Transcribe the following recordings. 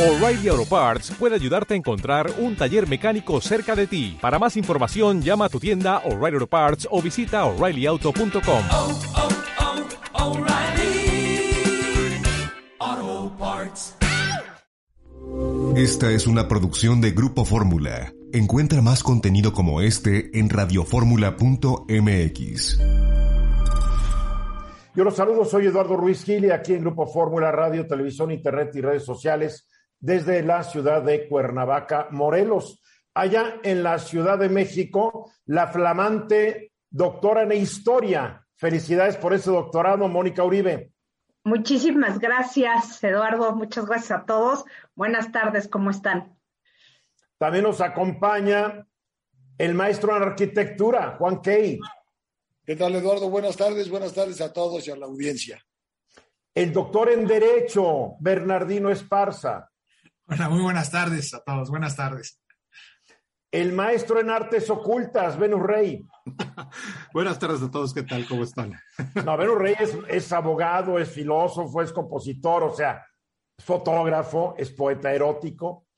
O'Reilly Auto Parts puede ayudarte a encontrar un taller mecánico cerca de ti. Para más información, llama a tu tienda O'Reilly Auto Parts o visita oreillyauto.com. oh, oh, Parts. Esta es una producción de Grupo Fórmula. Encuentra más contenido como este en radioformula.mx. Yo los saludo, soy Eduardo Ruiz Gil y aquí en Grupo Fórmula Radio, Televisión, Internet y redes sociales desde la ciudad de Cuernavaca, Morelos. Allá en la Ciudad de México, la flamante doctora en historia. Felicidades por ese doctorado, Mónica Uribe. Muchísimas gracias, Eduardo. Muchas gracias a todos. Buenas tardes, ¿cómo están? También nos acompaña el maestro en arquitectura, Juan Key. ¿Qué tal, Eduardo? Buenas tardes, buenas tardes a todos y a la audiencia. El doctor en Derecho, Bernardino Esparza. Hola, muy buenas tardes a todos. Buenas tardes. El maestro en Artes Ocultas, Venus Rey. buenas tardes a todos. ¿Qué tal? ¿Cómo están? no, Venus Rey es, es abogado, es filósofo, es compositor, o sea, es fotógrafo, es poeta erótico.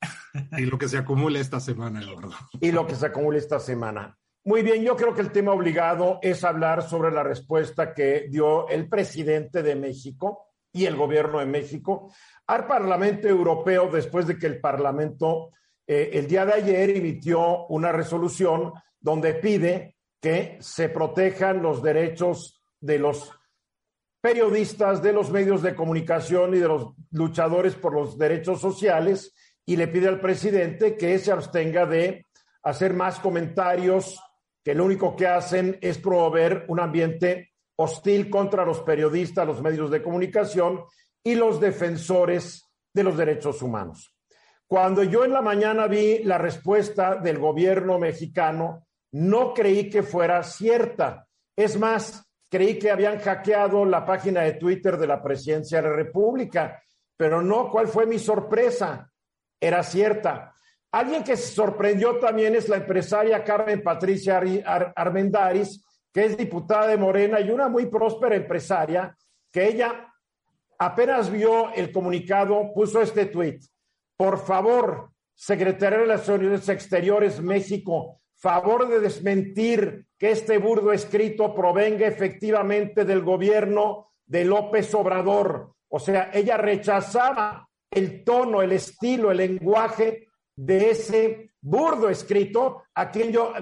y lo que se acumula esta semana, Eduardo. Y lo que se acumula esta semana. Muy bien, yo creo que el tema obligado es hablar sobre la respuesta que dio el presidente de México y el gobierno de México al Parlamento Europeo después de que el Parlamento eh, el día de ayer emitió una resolución donde pide que se protejan los derechos de los periodistas, de los medios de comunicación y de los luchadores por los derechos sociales y le pide al presidente que se abstenga de hacer más comentarios que lo único que hacen es promover un ambiente hostil contra los periodistas, los medios de comunicación y los defensores de los derechos humanos. Cuando yo en la mañana vi la respuesta del gobierno mexicano, no creí que fuera cierta. Es más, creí que habían hackeado la página de Twitter de la presidencia de la República, pero no, ¿cuál fue mi sorpresa? Era cierta. Alguien que se sorprendió también es la empresaria Carmen Patricia Ar que es diputada de Morena y una muy próspera empresaria, que ella apenas vio el comunicado, puso este tuit. Por favor, Secretaría de Relaciones Exteriores México, favor de desmentir que este burdo escrito provenga efectivamente del gobierno de López Obrador. O sea, ella rechazaba el tono, el estilo, el lenguaje de ese burdo escrito, aquello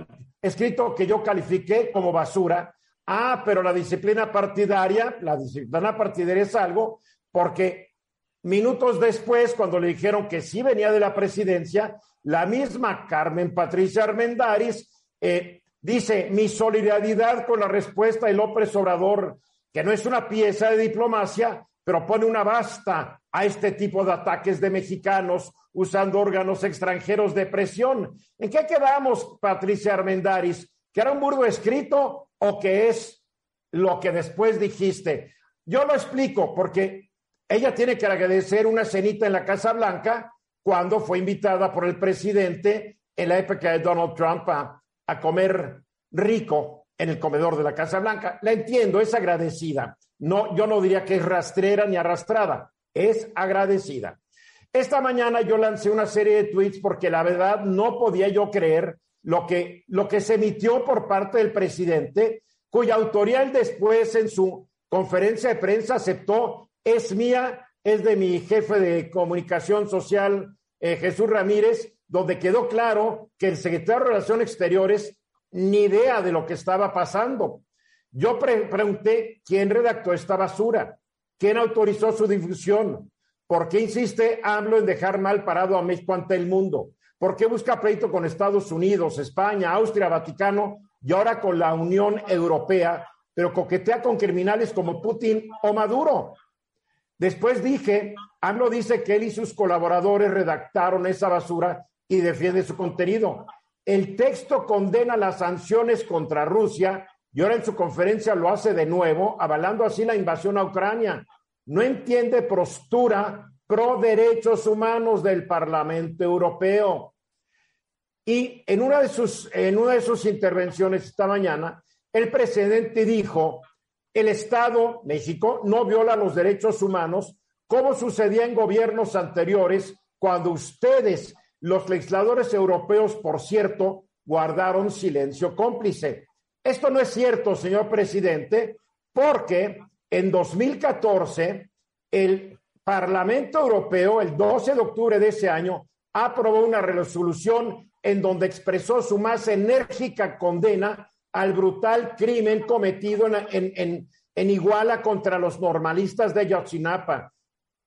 escrito que yo califiqué como basura. Ah, pero la disciplina partidaria, la disciplina partidaria es algo porque minutos después, cuando le dijeron que sí venía de la presidencia, la misma Carmen Patricia Armendaris eh, dice, mi solidaridad con la respuesta de López Obrador, que no es una pieza de diplomacia, pero pone una basta a este tipo de ataques de mexicanos usando órganos extranjeros de presión. ¿En qué quedamos, Patricia Armendaris? ¿Que era un burdo escrito o que es lo que después dijiste? Yo lo explico porque ella tiene que agradecer una cenita en la Casa Blanca cuando fue invitada por el presidente en la época de Donald Trump a, a comer rico en el comedor de la Casa Blanca. La entiendo, es agradecida. No, yo no diría que es rastrera ni arrastrada, es agradecida. Esta mañana yo lancé una serie de tweets porque la verdad no podía yo creer lo que, lo que se emitió por parte del presidente, cuya autoría después en su conferencia de prensa aceptó, es mía, es de mi jefe de comunicación social, eh, Jesús Ramírez, donde quedó claro que el secretario de Relaciones Exteriores ni idea de lo que estaba pasando. Yo pre pregunté quién redactó esta basura, quién autorizó su difusión, por qué insiste AMLO en dejar mal parado a México ante el mundo, por qué busca pleito con Estados Unidos, España, Austria, Vaticano y ahora con la Unión Europea, pero coquetea con criminales como Putin o Maduro. Después dije, AMLO dice que él y sus colaboradores redactaron esa basura y defiende su contenido. El texto condena las sanciones contra Rusia y ahora en su conferencia lo hace de nuevo, avalando así la invasión a Ucrania. No entiende postura pro derechos humanos del Parlamento Europeo. Y en una de sus, en una de sus intervenciones esta mañana, el presidente dijo, el Estado, México, no viola los derechos humanos como sucedía en gobiernos anteriores, cuando ustedes, los legisladores europeos, por cierto, guardaron silencio cómplice. Esto no es cierto, señor presidente, porque en 2014 el Parlamento Europeo, el 12 de octubre de ese año, aprobó una resolución en donde expresó su más enérgica condena al brutal crimen cometido en, Iguala contra los normalistas de Yotzinapa.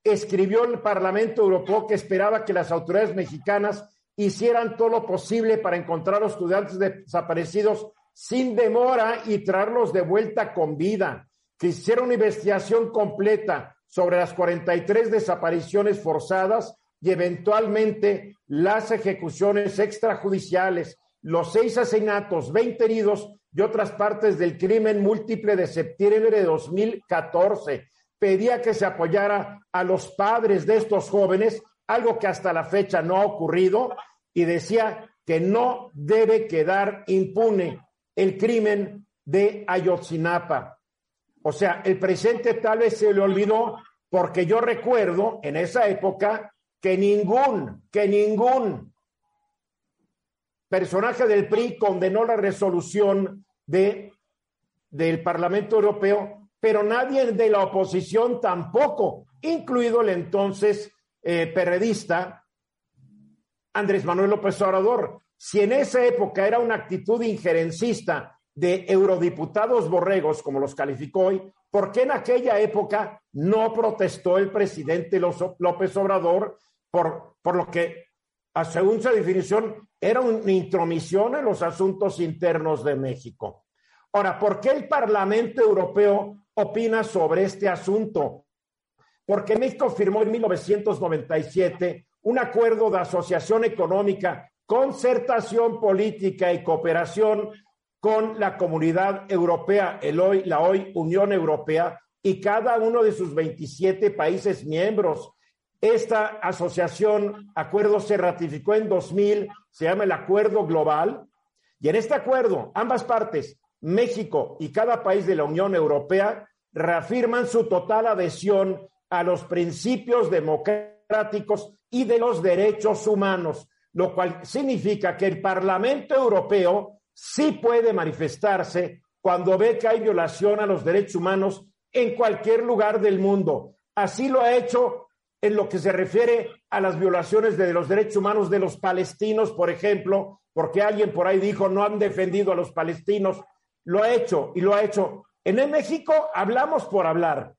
Escribió el Parlamento Europeo que esperaba que las autoridades mexicanas hicieran todo lo posible para encontrar a los estudiantes desaparecidos sin demora y traerlos de vuelta con vida, que hiciera una investigación completa sobre las 43 desapariciones forzadas y eventualmente las ejecuciones extrajudiciales, los seis asesinatos, 20 heridos y otras partes del crimen múltiple de septiembre de 2014. Pedía que se apoyara a los padres de estos jóvenes, algo que hasta la fecha no ha ocurrido, y decía que no debe quedar impune el crimen de Ayotzinapa. O sea, el presidente tal vez se le olvidó porque yo recuerdo en esa época que ningún, que ningún personaje del PRI condenó la resolución de, del Parlamento Europeo, pero nadie de la oposición tampoco, incluido el entonces eh, perredista Andrés Manuel López Obrador. Si en esa época era una actitud injerencista de eurodiputados borregos, como los calificó hoy, ¿por qué en aquella época no protestó el presidente López Obrador por, por lo que, según su definición, era una intromisión en los asuntos internos de México? Ahora, ¿por qué el Parlamento Europeo opina sobre este asunto? Porque México firmó en 1997 un acuerdo de asociación económica concertación política y cooperación con la comunidad europea, el hoy, la hoy Unión Europea y cada uno de sus 27 países miembros. Esta asociación, acuerdo se ratificó en 2000, se llama el Acuerdo Global, y en este acuerdo, ambas partes, México y cada país de la Unión Europea, reafirman su total adhesión a los principios democráticos y de los derechos humanos, lo cual significa que el Parlamento Europeo sí puede manifestarse cuando ve que hay violación a los derechos humanos en cualquier lugar del mundo. Así lo ha hecho en lo que se refiere a las violaciones de los derechos humanos de los palestinos, por ejemplo, porque alguien por ahí dijo no han defendido a los palestinos. Lo ha hecho y lo ha hecho. En el México hablamos por hablar,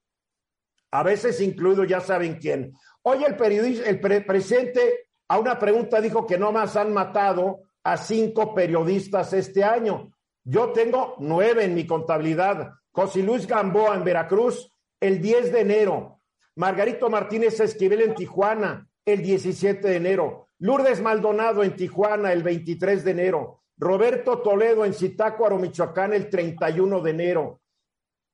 a veces incluido ya saben quién. Hoy el, periodista, el pre presidente a una pregunta dijo que no más han matado a cinco periodistas este año. Yo tengo nueve en mi contabilidad. José Luis Gamboa en Veracruz el 10 de enero. Margarito Martínez Esquivel en Tijuana el 17 de enero. Lourdes Maldonado en Tijuana el 23 de enero. Roberto Toledo en Zitácuaro, Michoacán el 31 de enero.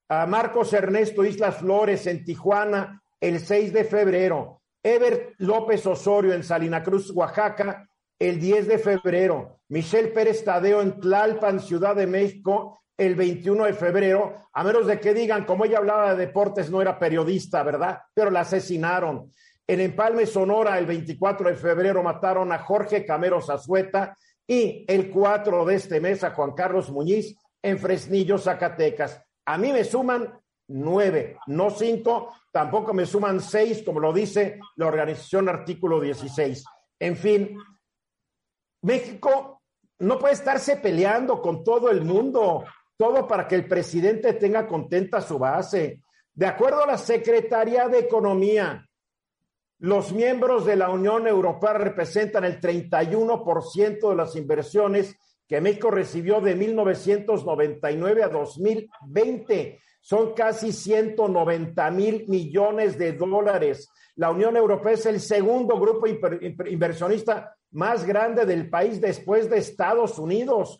A Marcos Ernesto Islas Flores en Tijuana el 6 de febrero. Ever López Osorio en Salina Cruz, Oaxaca, el 10 de febrero. Michelle Pérez Tadeo en Tlalpan, Ciudad de México, el 21 de febrero, a menos de que digan, como ella hablaba de deportes, no era periodista, ¿verdad? Pero la asesinaron. En Empalme, Sonora, el 24 de febrero, mataron a Jorge Camero Zazueta y el 4 de este mes a Juan Carlos Muñiz en Fresnillo, Zacatecas. A mí me suman nueve, no cinco, tampoco me suman seis, como lo dice la organización artículo 16. En fin, México no puede estarse peleando con todo el mundo, todo para que el presidente tenga contenta su base. De acuerdo a la Secretaría de Economía, los miembros de la Unión Europea representan el 31% de las inversiones que México recibió de 1999 a 2020 son casi 190 mil millones de dólares. La Unión Europea es el segundo grupo inversionista más grande del país después de Estados Unidos.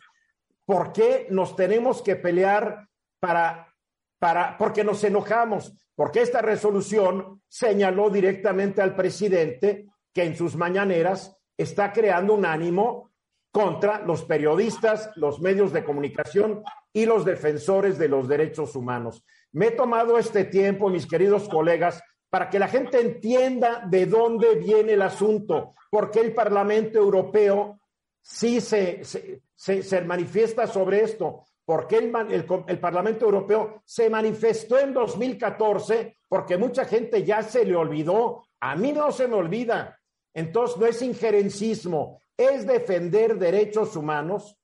¿Por qué nos tenemos que pelear para, para, porque nos enojamos? Porque esta resolución señaló directamente al presidente que en sus mañaneras está creando un ánimo contra los periodistas, los medios de comunicación y los defensores de los derechos humanos. Me he tomado este tiempo, mis queridos colegas, para que la gente entienda de dónde viene el asunto, porque el Parlamento Europeo sí se, se, se, manifiesta sobre esto, porque el, el, el, Parlamento Europeo se manifestó en 2014, porque mucha gente ya se le olvidó, a mí no se me olvida, entonces no es injerencismo, es defender derechos humanos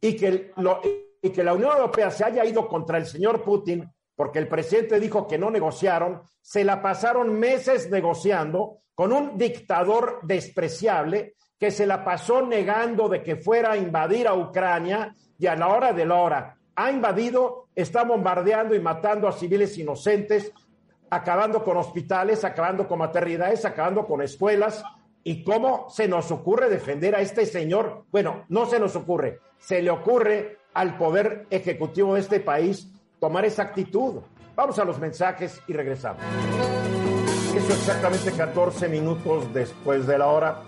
y que, la Unión Europea se haya ido contra el señor Putin porque el presidente dijo que no negociaron, se la pasaron meses negociando con un dictador despreciable que se la pasó negando de que fuera a invadir a Ucrania y a la hora de la hora ha invadido, está bombardeando y matando a civiles inocentes, acabando con hospitales, acabando con maternidades, acabando con escuelas. ¿Y cómo se nos ocurre defender a este señor? Bueno, no se nos ocurre, se le ocurre al poder ejecutivo de este país tomar esa actitud. Vamos a los mensajes y regresamos. Eso exactamente 14 minutos después de la hora.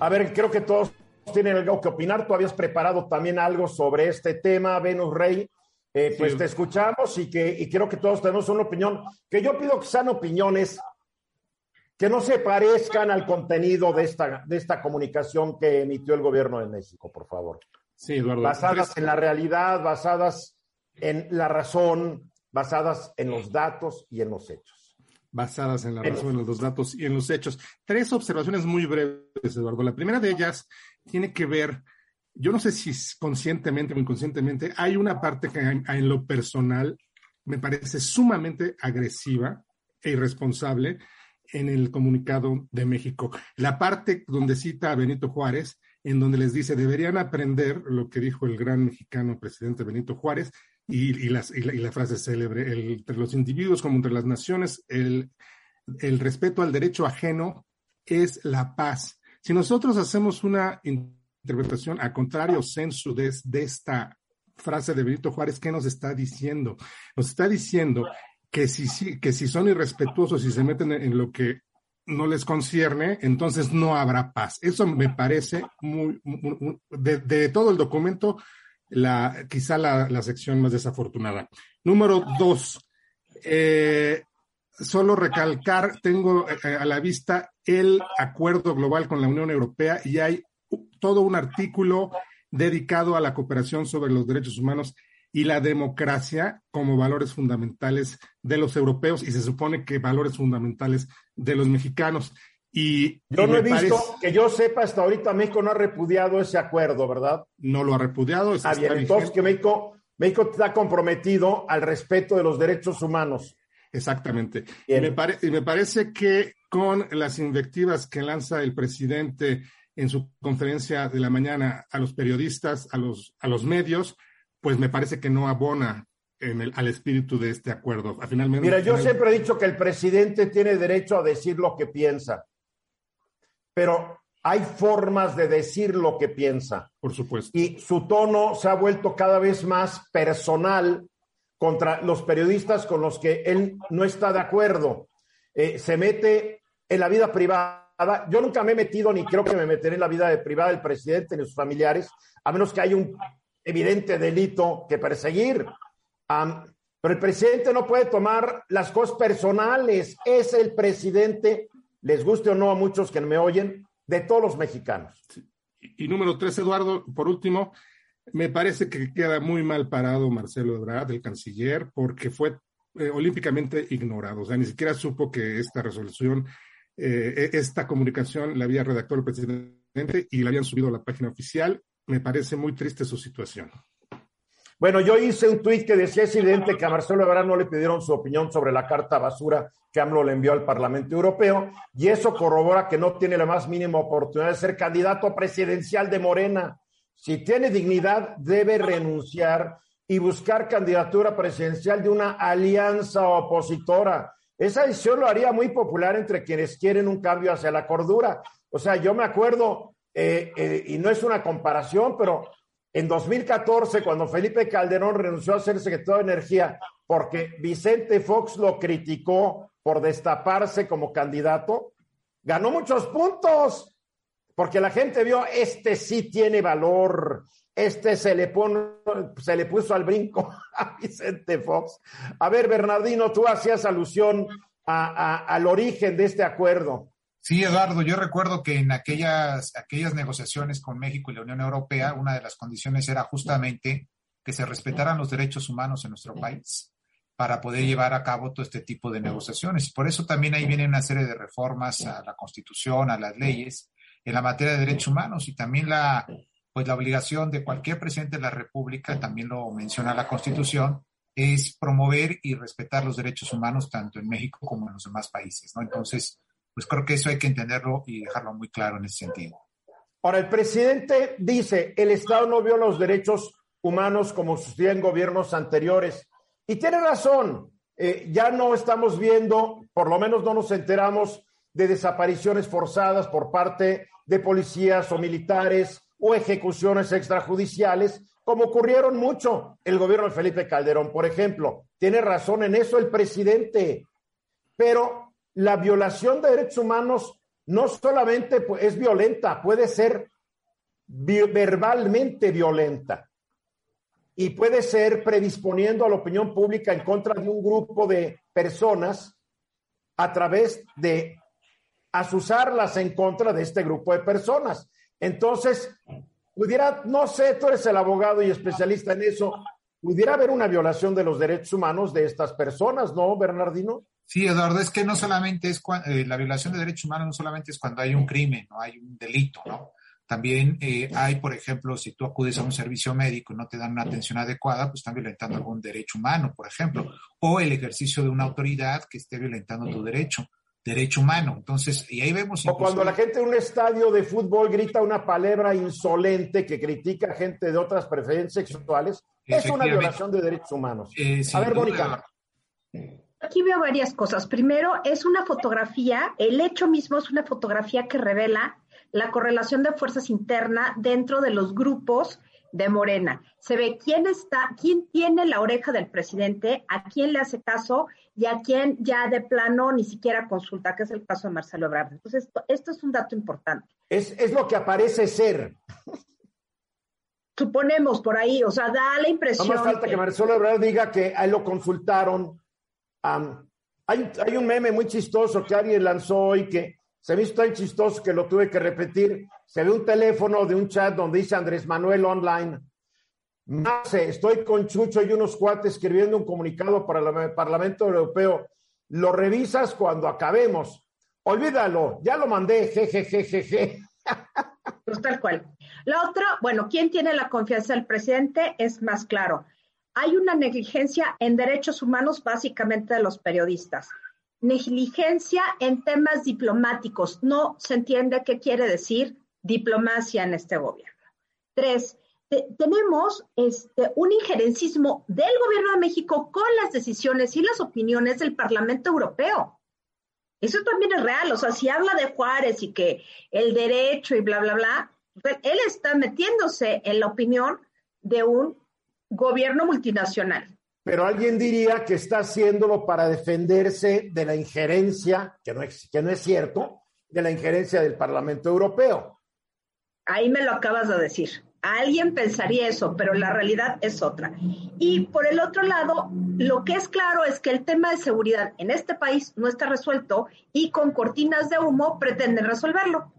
A ver, creo que todos tienen algo que opinar. Tú habías preparado también algo sobre este tema, Venus Rey. Eh, pues sí. te escuchamos y que y creo que todos tenemos una opinión. Que yo pido que sean opiniones que no se parezcan al contenido de esta, de esta comunicación que emitió el gobierno de México, por favor. Sí, Eduardo. Basadas en la realidad, basadas en la razón, basadas en los datos y en los hechos. Basadas en la razón, en los datos y en los hechos. Tres observaciones muy breves, Eduardo. La primera de ellas tiene que ver, yo no sé si conscientemente o inconscientemente, hay una parte que en lo personal me parece sumamente agresiva e irresponsable en el comunicado de México. La parte donde cita a Benito Juárez, en donde les dice, deberían aprender lo que dijo el gran mexicano presidente Benito Juárez, y, y, las, y, la, y la, frase célebre, el, entre los individuos como entre las naciones, el, el respeto al derecho ajeno es la paz. Si nosotros hacemos una interpretación a contrario sensu de, de esta frase de Benito Juárez, ¿qué nos está diciendo? Nos está diciendo que si, que si son irrespetuosos y se meten en lo que no les concierne, entonces no habrá paz. Eso me parece muy, muy, de, todo el documento, la, quizá la, la sección más desafortunada. Número dos, eh, solo recalcar, tengo eh, a la vista el acuerdo global con la Unión Europea y hay todo un artículo dedicado a la cooperación sobre los derechos humanos y la democracia como valores fundamentales de los europeos y se supone que valores fundamentales de los mexicanos. Y, yo no he visto, que yo sepa, hasta ahorita México no ha repudiado ese acuerdo, ¿verdad? No lo ha repudiado. Está bien, entonces que México, México está comprometido al respeto de los derechos humanos. Exactamente. Y me, pare y me, parece que con las invectivas que lanza el presidente en su conferencia de la mañana a los periodistas, a los, a los medios, pues me parece que no abona en el, al espíritu de este acuerdo. Finalmente, Mira, yo siempre he dicho que el presidente tiene derecho a decir lo que piensa, pero hay formas de decir lo que piensa. Por supuesto. Y su tono se ha vuelto cada vez más personal contra los periodistas con los que él no está de acuerdo. Eh, se mete en la vida privada. Yo nunca me he metido, ni creo que me meteré en la vida privada del presidente ni sus familiares, a menos que haya un evidente delito que perseguir. Um, pero el presidente no puede tomar las cosas personales. Es el presidente, les guste o no a muchos que me oyen, de todos los mexicanos. Y, y, número tres, Eduardo, por último, me parece que queda muy mal parado Marcelo Ebrard, el canciller, porque fue eh, olímpicamente ignorado. O sea, ni siquiera supo que esta resolución, eh, esta comunicación la había redactado el presidente y la habían subido a la página oficial me parece muy triste su situación. Bueno, yo hice un tuit que decía, es evidente que a Marcelo Ebrard no le pidieron su opinión sobre la carta basura que AMLO le envió al Parlamento Europeo, y eso corrobora que no tiene la más mínima oportunidad de ser candidato presidencial de Morena. Si tiene dignidad, debe renunciar y buscar candidatura presidencial de una alianza opositora. Esa decisión lo haría muy popular entre quienes quieren un cambio hacia la cordura. O sea, yo me acuerdo eh, eh, y no es una comparación, pero en 2014, cuando Felipe Calderón renunció a ser secretario de Energía porque Vicente Fox lo criticó por destaparse como candidato, ganó muchos puntos, porque la gente vio, este sí tiene valor, este se le, se le puso al brinco a Vicente Fox. A ver, Bernardino, tú hacías alusión a, al origen de este acuerdo. Sí, Eduardo, yo recuerdo que en aquellas, aquellas negociaciones con México y la Unión Europea, una de las condiciones era justamente que se respetaran los derechos humanos en nuestro país para poder llevar a cabo todo este tipo de negociaciones. Por eso también ahí viene una serie de reformas a la Constitución, a las leyes en la materia de derechos humanos y también la, pues la obligación de cualquier presidente de la República, también lo menciona la Constitución, es promover y respetar los derechos humanos tanto en México como en los demás países, ¿no? Entonces, pues creo que eso hay que entenderlo y dejarlo muy claro en ese sentido. Ahora, el presidente dice, el Estado no vio los derechos humanos como sucedía gobiernos anteriores. Y tiene razón, eh, ya no estamos viendo, por lo menos no nos enteramos de desapariciones forzadas por parte de policías o militares o ejecuciones extrajudiciales, como ocurrieron mucho el gobierno de Felipe Calderón, por ejemplo. Tiene razón en eso el presidente, pero la violación de derechos humanos no solamente es violenta, puede ser verbalmente violenta y puede ser predisponiendo a la opinión pública en contra de un grupo de personas a través de asusarlas en contra de este grupo de personas. Entonces, pudiera, no sé, tú eres el abogado y especialista en eso, pudiera haber una violación de los derechos humanos de estas personas, ¿no, Bernardino? Sí, Eduardo, es que no solamente es eh, la violación de derechos humanos, no solamente es cuando hay un crimen, no hay un delito, ¿no? También eh, hay, por ejemplo, si tú acudes a un servicio médico y no te dan una atención adecuada, pues están violentando algún derecho humano, por ejemplo, o el ejercicio de una autoridad que esté violentando tu derecho, derecho humano. Entonces, y ahí vemos... O cuando la gente en un estadio de fútbol grita una palabra insolente que critica a gente de otras preferencias sexuales, es una violación de derechos humanos. Eh, a ver, Mónica. Aquí veo varias cosas. Primero, es una fotografía, el hecho mismo es una fotografía que revela la correlación de fuerzas interna dentro de los grupos de Morena. Se ve quién está, quién tiene la oreja del presidente, a quién le hace caso y a quién ya de plano ni siquiera consulta, que es el caso de Marcelo Ebrard. Entonces, esto, esto es un dato importante. Es, es lo que aparece ser. Suponemos por ahí, o sea, da la impresión. No más falta que, que Marcelo Ebrard diga que a él lo consultaron. Um, hay, hay un meme muy chistoso que alguien lanzó hoy que se me hizo tan chistoso que lo tuve que repetir. Se ve un teléfono de un chat donde dice Andrés Manuel Online. Mace, estoy con Chucho y unos cuates escribiendo un comunicado para el Parlamento Europeo. Lo revisas cuando acabemos. Olvídalo, ya lo mandé, jejejejeje. Pues tal cual. La otra, bueno, ¿quién tiene la confianza del presidente? Es más claro. Hay una negligencia en derechos humanos básicamente de los periodistas negligencia en temas diplomáticos. No se entiende qué quiere decir diplomacia en este gobierno. Tres, te, tenemos este, un injerencismo del gobierno de México con las decisiones y las opiniones del Parlamento Europeo. Eso también es real. O sea, si habla de Juárez y que el derecho y bla, bla, bla, él está metiéndose en la opinión de un gobierno multinacional. Pero alguien diría que está haciéndolo para defenderse de la injerencia, que no es, que no es cierto, de la injerencia del Parlamento Europeo. Ahí me lo acabas de decir. Alguien pensaría eso, pero la realidad es otra. Y por el otro lado, lo que es claro es que el tema de seguridad en este país no está resuelto y con cortinas de humo pretenden resolverlo.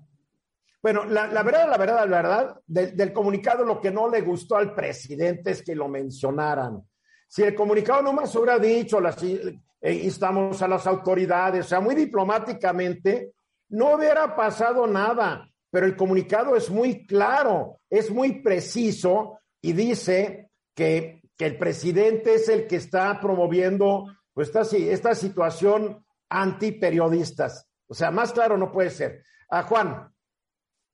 Bueno, la, la verdad, la verdad, la verdad, de, del comunicado lo que no le gustó al presidente es que lo mencionaran. Si el comunicado no más hubiera dicho, las, eh, instamos a las autoridades, o sea, muy diplomáticamente, no hubiera pasado nada. Pero el comunicado es muy claro, es muy preciso y dice que, el presidente es el que está promoviendo pues, esta, esta situación antiperiodistas. O sea, más claro no puede ser. A Juan.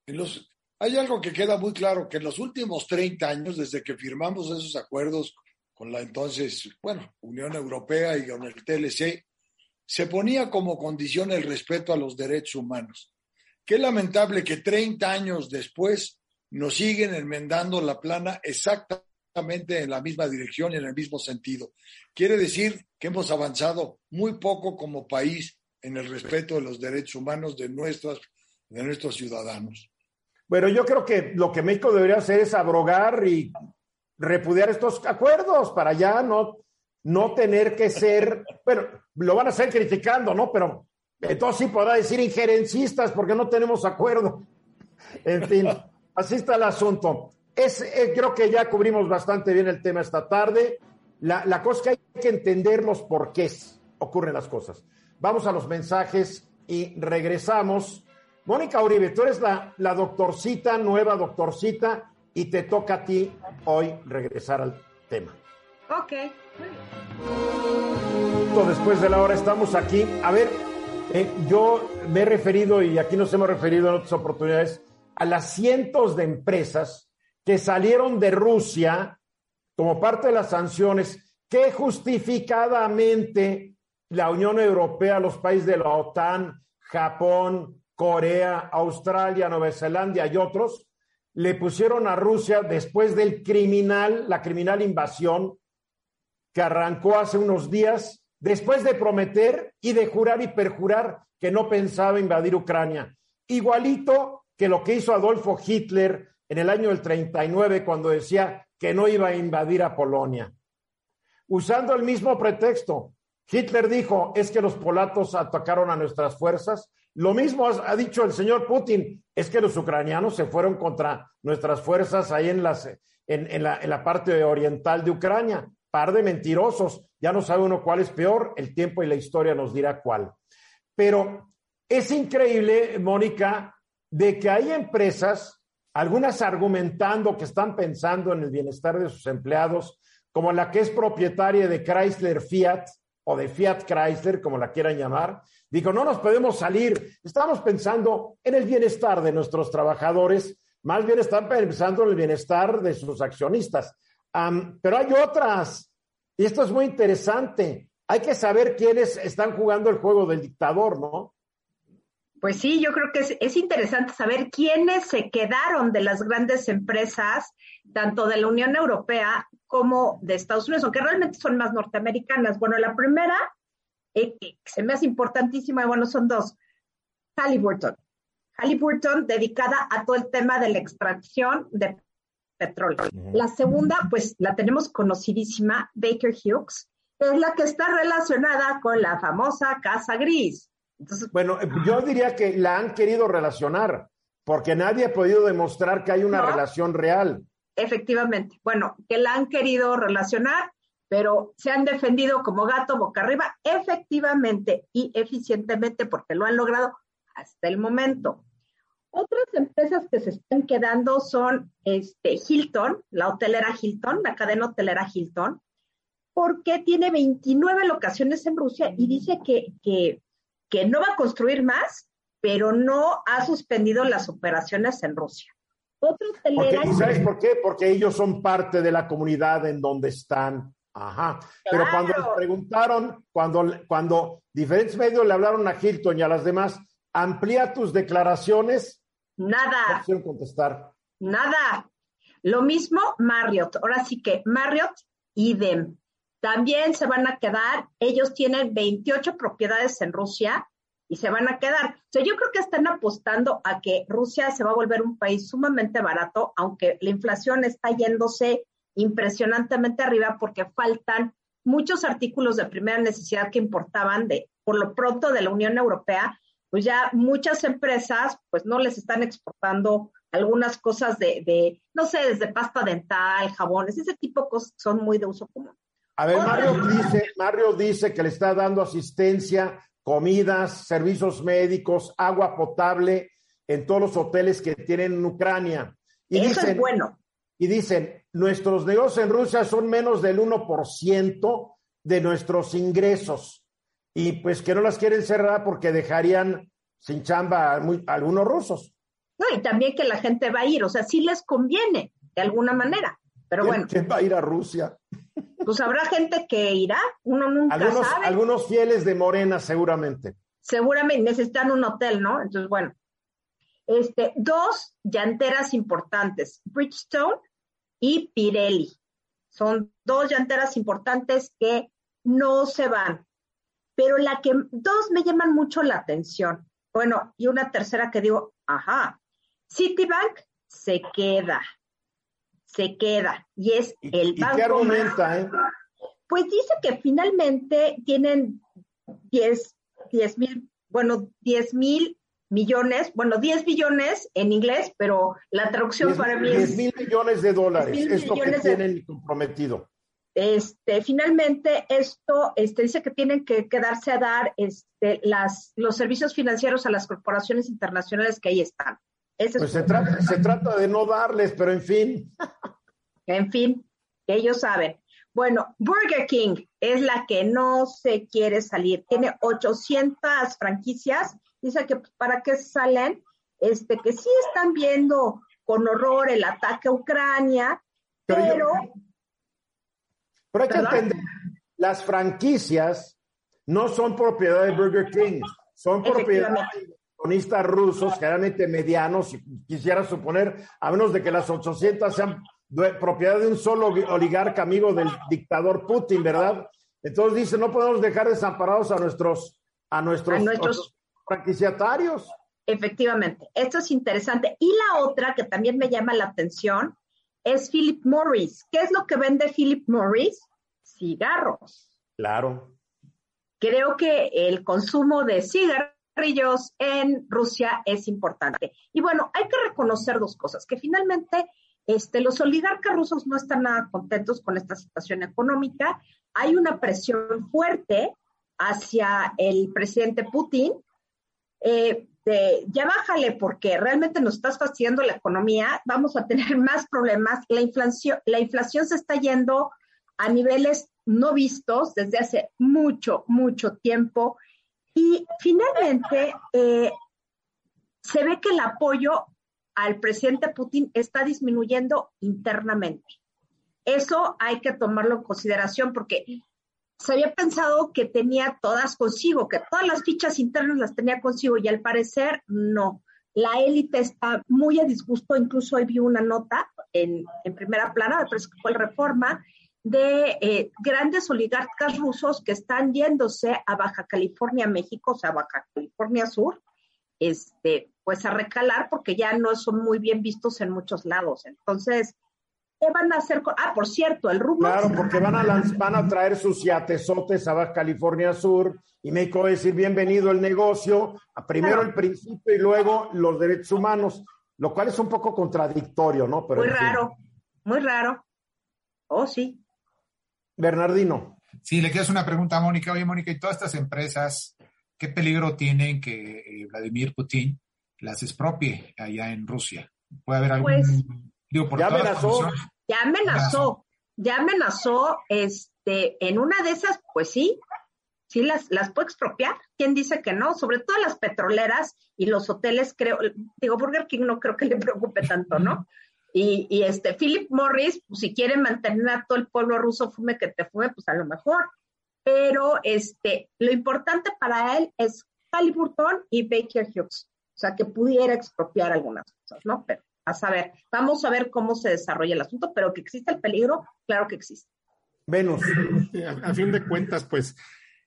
Los, hay algo que queda muy claro, que en los últimos 30 años, desde que firmamos esos acuerdos con la entonces, bueno, Unión Europea y con el TLC, se ponía como condición el respeto a los derechos humanos. Qué lamentable que 30 años después nos siguen enmendando la plana exactamente en la misma dirección y en el mismo sentido. Quiere decir que hemos avanzado muy poco como país en el respeto de los derechos humanos de, nuestras, de nuestros ciudadanos. Bueno, yo creo que lo que México debería hacer es abrogar y repudiar estos acuerdos para ya no, no tener que ser, bueno, lo van a seguir criticando, ¿no? Pero entonces sí podrá decir injerencistas porque no tenemos acuerdo. En fin, así está el asunto. Es, eh, creo que ya cubrimos bastante bien el tema esta tarde. La, la cosa es que hay que entender los porqués ocurren las cosas. Vamos a los mensajes y regresamos. Mónica Uribe, tú eres la, la doctorcita, nueva doctorcita, y te toca a ti hoy regresar al tema. Ok. Después de la hora estamos aquí. A ver, eh, yo me he referido, y aquí nos hemos referido en otras oportunidades, a las cientos de empresas que salieron de Rusia como parte de las sanciones que justificadamente la Unión Europea, los países de la OTAN, Japón, Corea, Australia, Nueva Zelanda y otros, le pusieron a Rusia después del criminal, la criminal invasión que arrancó hace unos días, después de prometer y de jurar y perjurar que no pensaba invadir Ucrania. Igualito que lo que hizo Adolfo Hitler en el año del 39 cuando decía que no iba a invadir a Polonia. Usando el mismo pretexto, Hitler dijo, es que los polacos atacaron a nuestras fuerzas. Lo mismo ha dicho el señor Putin, es que los ucranianos se fueron contra nuestras fuerzas ahí en, las, en, la, parte oriental de Ucrania. Par de mentirosos. Ya no sabe uno cuál es peor, el tiempo y la historia nos dirá cuál. Pero es increíble, Mónica, de que hay empresas, algunas argumentando que están pensando en el bienestar de sus empleados, como la que es propietaria de Chrysler Fiat, o de Fiat Chrysler, como la quieran llamar, dijo, no nos podemos salir, estamos pensando en el bienestar de nuestros trabajadores, más bien están pensando en el bienestar de sus accionistas. Pero hay otras, y esto es muy interesante, hay que saber quiénes están jugando el juego del dictador, ¿no? Pues sí, yo creo que es, es, interesante saber quiénes se quedaron de las grandes empresas, tanto de la Unión Europea como de Estados Unidos, aunque realmente son más norteamericanas. Bueno, la primera, eh, que se me hace importantísima, bueno, son dos. Halliburton. Halliburton dedicada a todo el tema de la extracción de petróleo. La segunda, pues la tenemos conocidísima, Baker Hughes, que es la que está relacionada con la famosa Casa Gris. Entonces, bueno, yo diría que la han querido relacionar, porque nadie ha podido demostrar que hay una ¿no? relación real. Efectivamente. Bueno, que la han querido relacionar, pero se han defendido como gato boca arriba, efectivamente y eficientemente, porque lo han logrado hasta el momento. Otras empresas que se están quedando son este, Hilton, la hotelera Hilton, la cadena hotelera Hilton, porque tiene 29 locaciones en Rusia y dice que, que, que no va a construir más, pero no ha suspendido las operaciones en Rusia. Otro Porque, ¿Sabes por qué? Porque ellos son parte de la comunidad en donde están. Ajá. Pero claro. cuando les preguntaron, cuando, cuando diferentes medios le hablaron a Hilton y a las demás, amplía tus declaraciones. Nada. No contestar. Nada. Lo mismo Marriott. Ahora sí que Marriott, idem. También se van a quedar, ellos tienen 28 propiedades en Rusia y se van a quedar. O sea, yo creo que están apostando a que Rusia se va a volver un país sumamente barato, aunque la inflación está yéndose impresionantemente arriba porque faltan muchos artículos de primera necesidad que importaban de, por lo pronto, de la Unión Europea, pues ya muchas empresas, pues no les están exportando algunas cosas de, de no sé, desde pasta dental, jabones, ese tipo de cosas son muy de uso común. A ver, Mario dice, Mario dice que le está dando asistencia comidas, servicios médicos, agua potable en todos los hoteles que tienen en Ucrania. Y Eso dicen, es bueno. Y dicen, nuestros negocios en Rusia son menos del 1% de nuestros ingresos. Y pues que no las quieren cerrar porque dejarían sin chamba a, muy, a algunos rusos. No, y también que la gente va a ir, o sea, sí les conviene de alguna manera. Pero bueno. ¿Quién va a ir a Rusia? Pues habrá gente que irá, uno nunca algunos, sabe. Algunos fieles de Morena, seguramente. Seguramente necesitan un hotel, ¿no? Entonces, bueno. Este, dos llanteras importantes, Bridgestone y Pirelli. Son dos llanteras importantes que no se van. Pero la que dos me llaman mucho la atención. Bueno, y una tercera que digo, ajá, Citibank se queda se queda y es el ¿Y, banco ¿Y qué argumenta, más, eh? Pues dice que finalmente tienen 10, 10 mil, bueno, 10 mil millones, bueno, 10 billones en inglés, pero la traducción 10, para mí 10 es mil millones de dólares 10 mil es lo que de- tienen comprometido. Este, finalmente esto este, dice que tienen que quedarse a dar este, las, los servicios financieros a las corporaciones internacionales que ahí están. Ese Pues es se trata, se trata de no darles, pero en fin. En fin, ellos saben. Bueno, Burger King es la que no se quiere salir. Tiene 800 franquicias. Dice que pues, para qué salen, este, que sí están viendo con horror el ataque a Ucrania, Pero yo- pero hay que entender, las franquicias no son propiedad de Burger King, son propiedad de inversionistas rusos, generalmente medianos, y quisiera suponer, a menos de que las 800 sean propiedad de un solo oligarca amigo del dictador Putin, ¿verdad? Entonces dice, no podemos dejar desamparados a nuestros, a nuestros, A nuestros- franquiciatarios. efectivamente, esto es interesante. Y la otra que también me llama la atención es Philip Morris. ¿Qué es lo que vende Philip Morris? Cigarros. Claro. creo que el consumo de cigarrillos en Rusia es importante. Y bueno, hay que reconocer dos cosas, que finalmente este, los oligarcas rusos no están nada contentos con esta situación económica. Hay una presión fuerte hacia el presidente Putin. eh, de, ya bájale porque realmente nos estás fastidiando la economía, vamos a tener más problemas. La inflación, la inflación se está yendo a niveles no vistos desde hace mucho, mucho tiempo. Y finalmente, eh, se ve que el apoyo al presidente Putin está disminuyendo internamente. Eso hay que tomarlo en consideración porque se había pensado que tenía todas consigo, que todas las fichas internas las tenía consigo y al parecer no. La élite está muy a disgusto, incluso hoy vi una nota en, en primera plana, me parece que fue el Reforma, de eh, grandes oligarcas rusos que están yéndose a Baja California, México, o sea, Baja California Sur, este, pues a recalar porque ya no son muy bien vistos en muchos lados. Entonces, ¿qué van a hacer? con- Ah, por cierto, el rublo. Claro, porque van a, lanz- van a traer sus yatesotes a Baja California Sur y México va a decir bienvenido el negocio, a primero Claro. el principio y luego los derechos humanos, lo cual es un poco contradictorio, ¿no? Pero muy fin. raro, muy raro. Oh, sí. Bernardino, Sí, le quiero hacer una pregunta a Mónica. Oye, Mónica, ¿y todas estas empresas, qué peligro tienen que eh, Vladimir Putin las expropie allá en Rusia? ¿Puede haber algún... Pues, digo, por ya amenazó. Ya amenazó, ya amenazó, este, en una de esas, pues sí, sí las, las puede expropiar. ¿Quién dice que no? Sobre todo las petroleras y los hoteles, creo, digo, Burger King no creo que le preocupe tanto, ¿no? Y, y este, Philip Morris, pues, si quiere mantener a todo el pueblo ruso fume que te fume, pues a lo mejor. Pero este, lo importante para él es Halliburton y Baker Hughes. O sea, que pudiera expropiar algunas cosas, ¿no? Pero a saber, vamos a ver cómo se desarrolla el asunto, pero que existe el peligro, claro que existe. Venus. A, a fin de cuentas, pues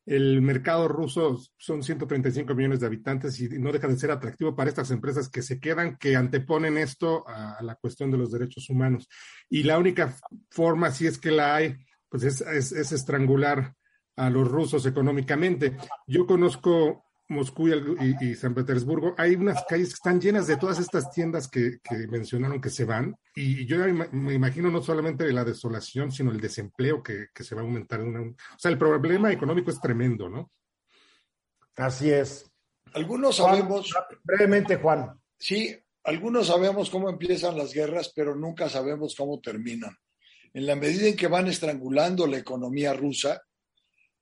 el mercado ruso son 135 millones de habitantes y no deja de ser atractivo para estas empresas que se quedan, que anteponen esto a, a la cuestión de los derechos humanos. Y la única forma, si es que la hay, pues es, es, es estrangular a los rusos económicamente. Yo conozco Moscú y, el- y- y San Petersburgo, hay unas calles que están llenas de todas estas tiendas que, que mencionaron que se van, y yo ima- me imagino no solamente la desolación, sino el desempleo que, que se va a aumentar. en una- o sea, el problema económico es tremendo, ¿no? Así es. Algunos Juan, sabemos, brevemente, Juan. sí, algunos sabemos cómo empiezan las guerras, pero nunca sabemos cómo terminan. En la medida en que van estrangulando la economía rusa,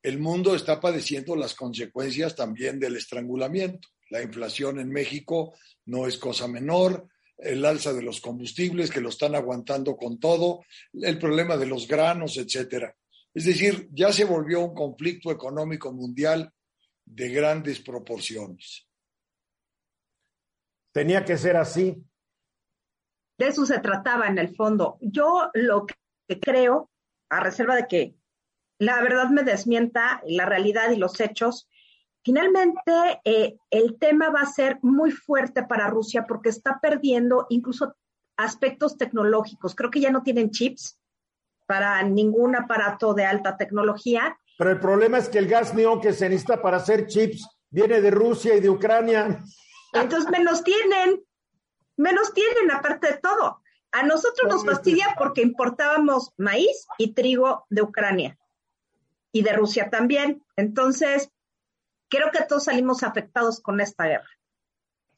el mundo está padeciendo las consecuencias también del estrangulamiento. La inflación en México no es cosa menor, el alza de los combustibles que lo están aguantando con todo, el problema de los granos, etcétera. Es decir, ya se volvió un conflicto económico mundial de grandes proporciones. Tenía que ser así. De eso se trataba en el fondo. Yo lo que creo, a reserva de que la verdad me desmienta la realidad y los hechos, finalmente eh, el tema va a ser muy fuerte para Rusia porque está perdiendo incluso aspectos tecnológicos. Creo que ya no tienen chips para ningún aparato de alta tecnología Pero el problema es que el gas neón que se necesita para hacer chips viene de Rusia y de Ucrania. Entonces menos tienen, menos tienen aparte de todo. A nosotros nos fastidia porque importábamos maíz y trigo de Ucrania y de Rusia también. Entonces, creo que todos salimos afectados con esta guerra.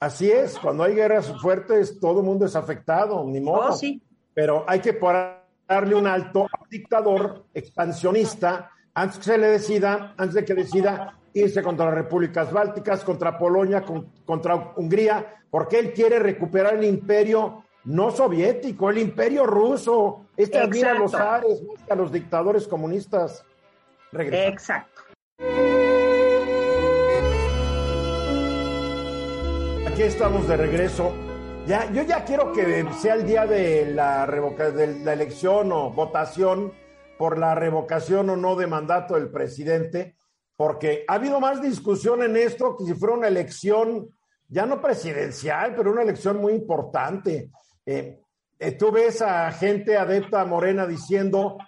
Así es, cuando hay guerras fuertes, todo el mundo es afectado, ni modo. Oh, sí. Pero hay que darle un alto al dictador expansionista antes que se le decida, antes de que decida irse contra las repúblicas bálticas, contra Polonia, con- contra Hungría, porque él quiere recuperar el imperio no soviético, el imperio ruso. Este admira a los más que a los dictadores comunistas. Exacto. Aquí estamos de regreso. Ya, yo ya quiero que sea el día de la, revoca, de la elección o votación por la revocación o no de mandato del presidente, porque ha habido más discusión en esto que si fuera una elección, ya no presidencial, pero una elección muy importante. Eh, eh, tú ves a gente adepta a Morena diciendo,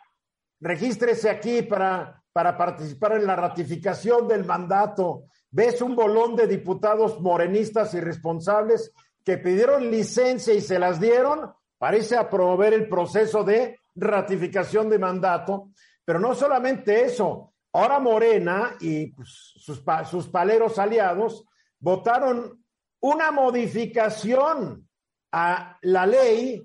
regístrese aquí para, para participar en la ratificación del mandato. Ves un bolón de diputados morenistas irresponsables que pidieron licencia y se las dieron, parece a promover el proceso de ratificación de mandato. Pero no solamente eso, ahora Morena y pues, sus, sus paleros aliados votaron una modificación a la ley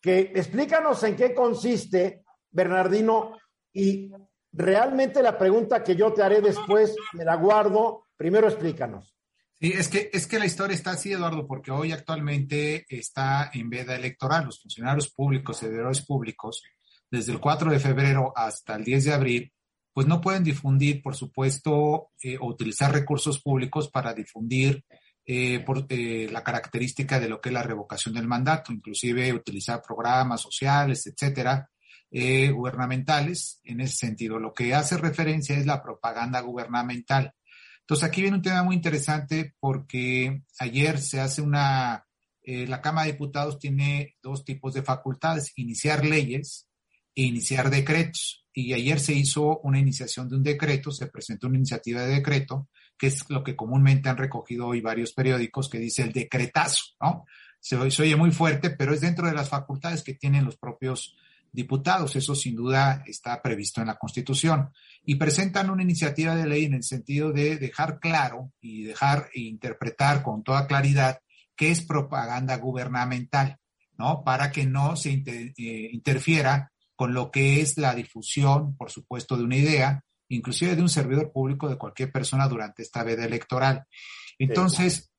que explícanos en qué consiste, Bernardino, y realmente la pregunta que yo te haré después, me la guardo, primero explícanos. Sí, es que, es que la historia está así, Eduardo, porque hoy actualmente está en veda electoral. Los funcionarios públicos, servidores públicos, desde el 4 de febrero hasta el 10 de abril, pues no pueden difundir, por supuesto, eh, o utilizar recursos públicos para difundir eh, por, eh, la característica de lo que es la revocación del mandato, inclusive utilizar programas sociales, etcétera, eh, gubernamentales en ese sentido. Lo que hace referencia es la propaganda gubernamental. Entonces aquí viene un tema muy interesante porque ayer se hace una, eh, la Cámara de Diputados tiene dos tipos de facultades, iniciar leyes e iniciar decretos. Y ayer se hizo una iniciación de un decreto, se presentó una iniciativa de decreto, que es lo que comúnmente han recogido hoy varios periódicos, que dice el decretazo, ¿no? Se, oye- se oye muy fuerte, pero es dentro de las facultades que tienen los propios diputados. Eso sin duda está previsto en la Constitución. Y presentan una iniciativa de ley en el sentido de dejar claro y dejar e interpretar con toda claridad qué es propaganda gubernamental, ¿no? Para que no se inter- eh, interfiera con lo que es la difusión, por supuesto, de una idea, inclusive de un servidor público de cualquier persona durante esta veda electoral. Entonces,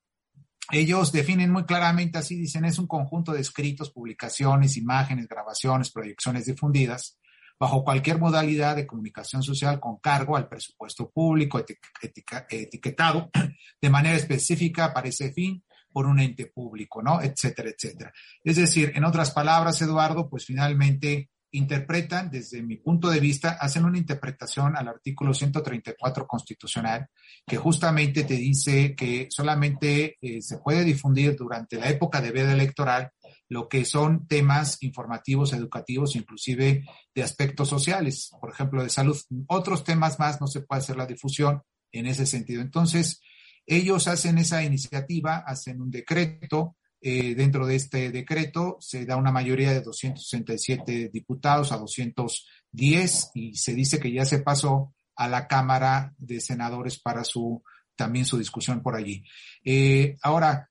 ellos definen muy claramente así, dicen, es un conjunto de escritos, publicaciones, imágenes, grabaciones, proyecciones difundidas bajo cualquier modalidad de comunicación social con cargo al presupuesto público etiquetado de manera específica para ese fin por un ente público, ¿no? Etcétera, etcétera. Es decir, en otras palabras, Eduardo, pues finalmente interpretan, desde mi punto de vista, hacen una interpretación al artículo 134 constitucional, que justamente te dice que solamente eh, se puede difundir durante la época de veda electoral lo que son temas informativos, educativos, inclusive de aspectos sociales, por ejemplo, de salud. Otros temas más no se puede hacer la difusión en ese sentido. Entonces, ellos hacen esa iniciativa, hacen un decreto. Eh, dentro de este decreto se da una mayoría de 267 diputados a 210 y se dice que ya se pasó a la Cámara de Senadores para su también su discusión por allí. Eh, ahora,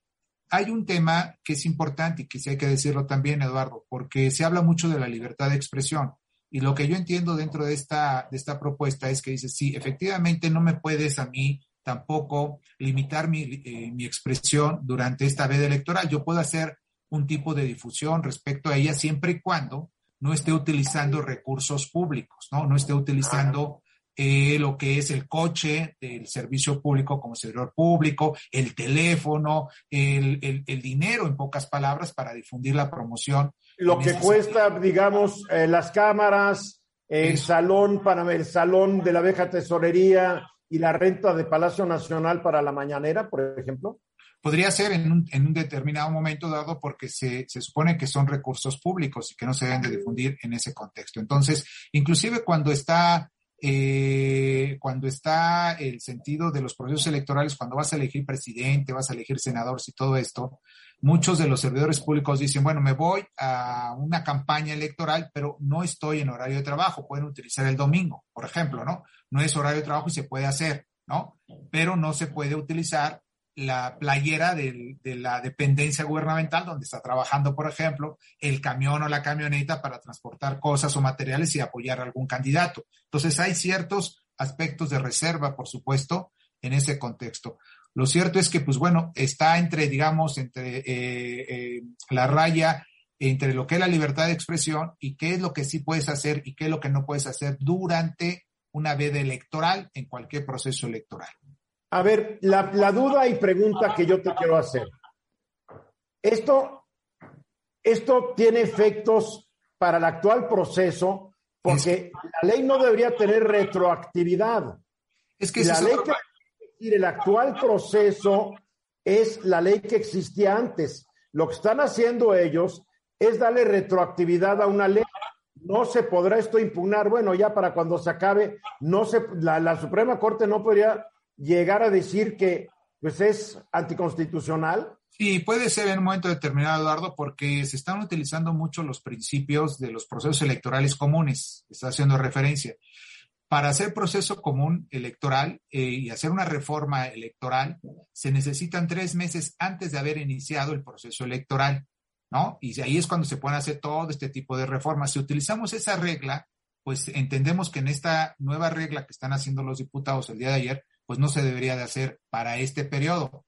hay un tema que es importante y que sí hay que decirlo también, Eduardo, porque se habla mucho de la libertad de expresión. Y lo que yo entiendo dentro de esta, de esta propuesta es que dice, sí, efectivamente no me puedes a mí tampoco limitar mi, eh, mi expresión durante esta veda electoral. Yo puedo hacer un tipo de difusión respecto a ella siempre y cuando no esté utilizando recursos públicos, ¿no? No esté utilizando eh, lo que es el coche del servicio público como servidor público, el teléfono, el, el, el dinero, en pocas palabras, para difundir la promoción. Lo que cuesta, digamos, eh, las cámaras, el Eso. salón para el salón de la vieja tesorería y la renta de Palacio Nacional para la mañanera, por ejemplo. Podría ser en un, en un determinado momento dado porque se, se supone que son recursos públicos y que no se deben de difundir en ese contexto. Entonces, inclusive cuando está eh, cuando está el sentido de los procesos electorales, cuando vas a elegir presidente, vas a elegir senadores y todo esto, muchos de los servidores públicos dicen, bueno, me voy a una campaña electoral, pero no estoy en horario de trabajo, pueden utilizar el domingo, por ejemplo, ¿no? No es horario de trabajo y se puede hacer, ¿no? Pero no se puede utilizar la playera de, la dependencia gubernamental donde está trabajando, por ejemplo, el camión o la camioneta para transportar cosas o materiales y apoyar a algún candidato. Entonces hay ciertos aspectos de reserva, por supuesto, en ese contexto. Lo cierto es que, pues bueno, está entre, digamos, entre eh, eh, la raya entre lo que es la libertad de expresión y qué es lo que sí puedes hacer y qué es lo que no puedes hacer durante una veda electoral en cualquier proceso electoral. A ver, la, la, duda y pregunta que yo te quiero hacer. Esto, esto tiene efectos para el actual proceso porque la ley no debería tener retroactividad. Es que la ley que decir, el actual proceso es la ley que existía antes. Lo que están haciendo ellos es darle retroactividad a una ley. No se podrá esto impugnar. Bueno, ya para cuando se acabe, no se, la, la Suprema Corte no podría llegar a decir que pues es anticonstitucional? Sí, puede ser en un momento determinado, Eduardo, porque se están utilizando mucho los principios de los procesos electorales comunes, está haciendo referencia. Para hacer proceso común electoral eh, y hacer una reforma electoral, se necesitan tres meses antes de haber iniciado el proceso electoral, ¿no? Y ahí es cuando se pueden hacer todo este tipo de reformas. Si utilizamos esa regla, pues entendemos que en esta nueva regla que están haciendo los diputados el día de ayer, pues no se debería de hacer para este periodo.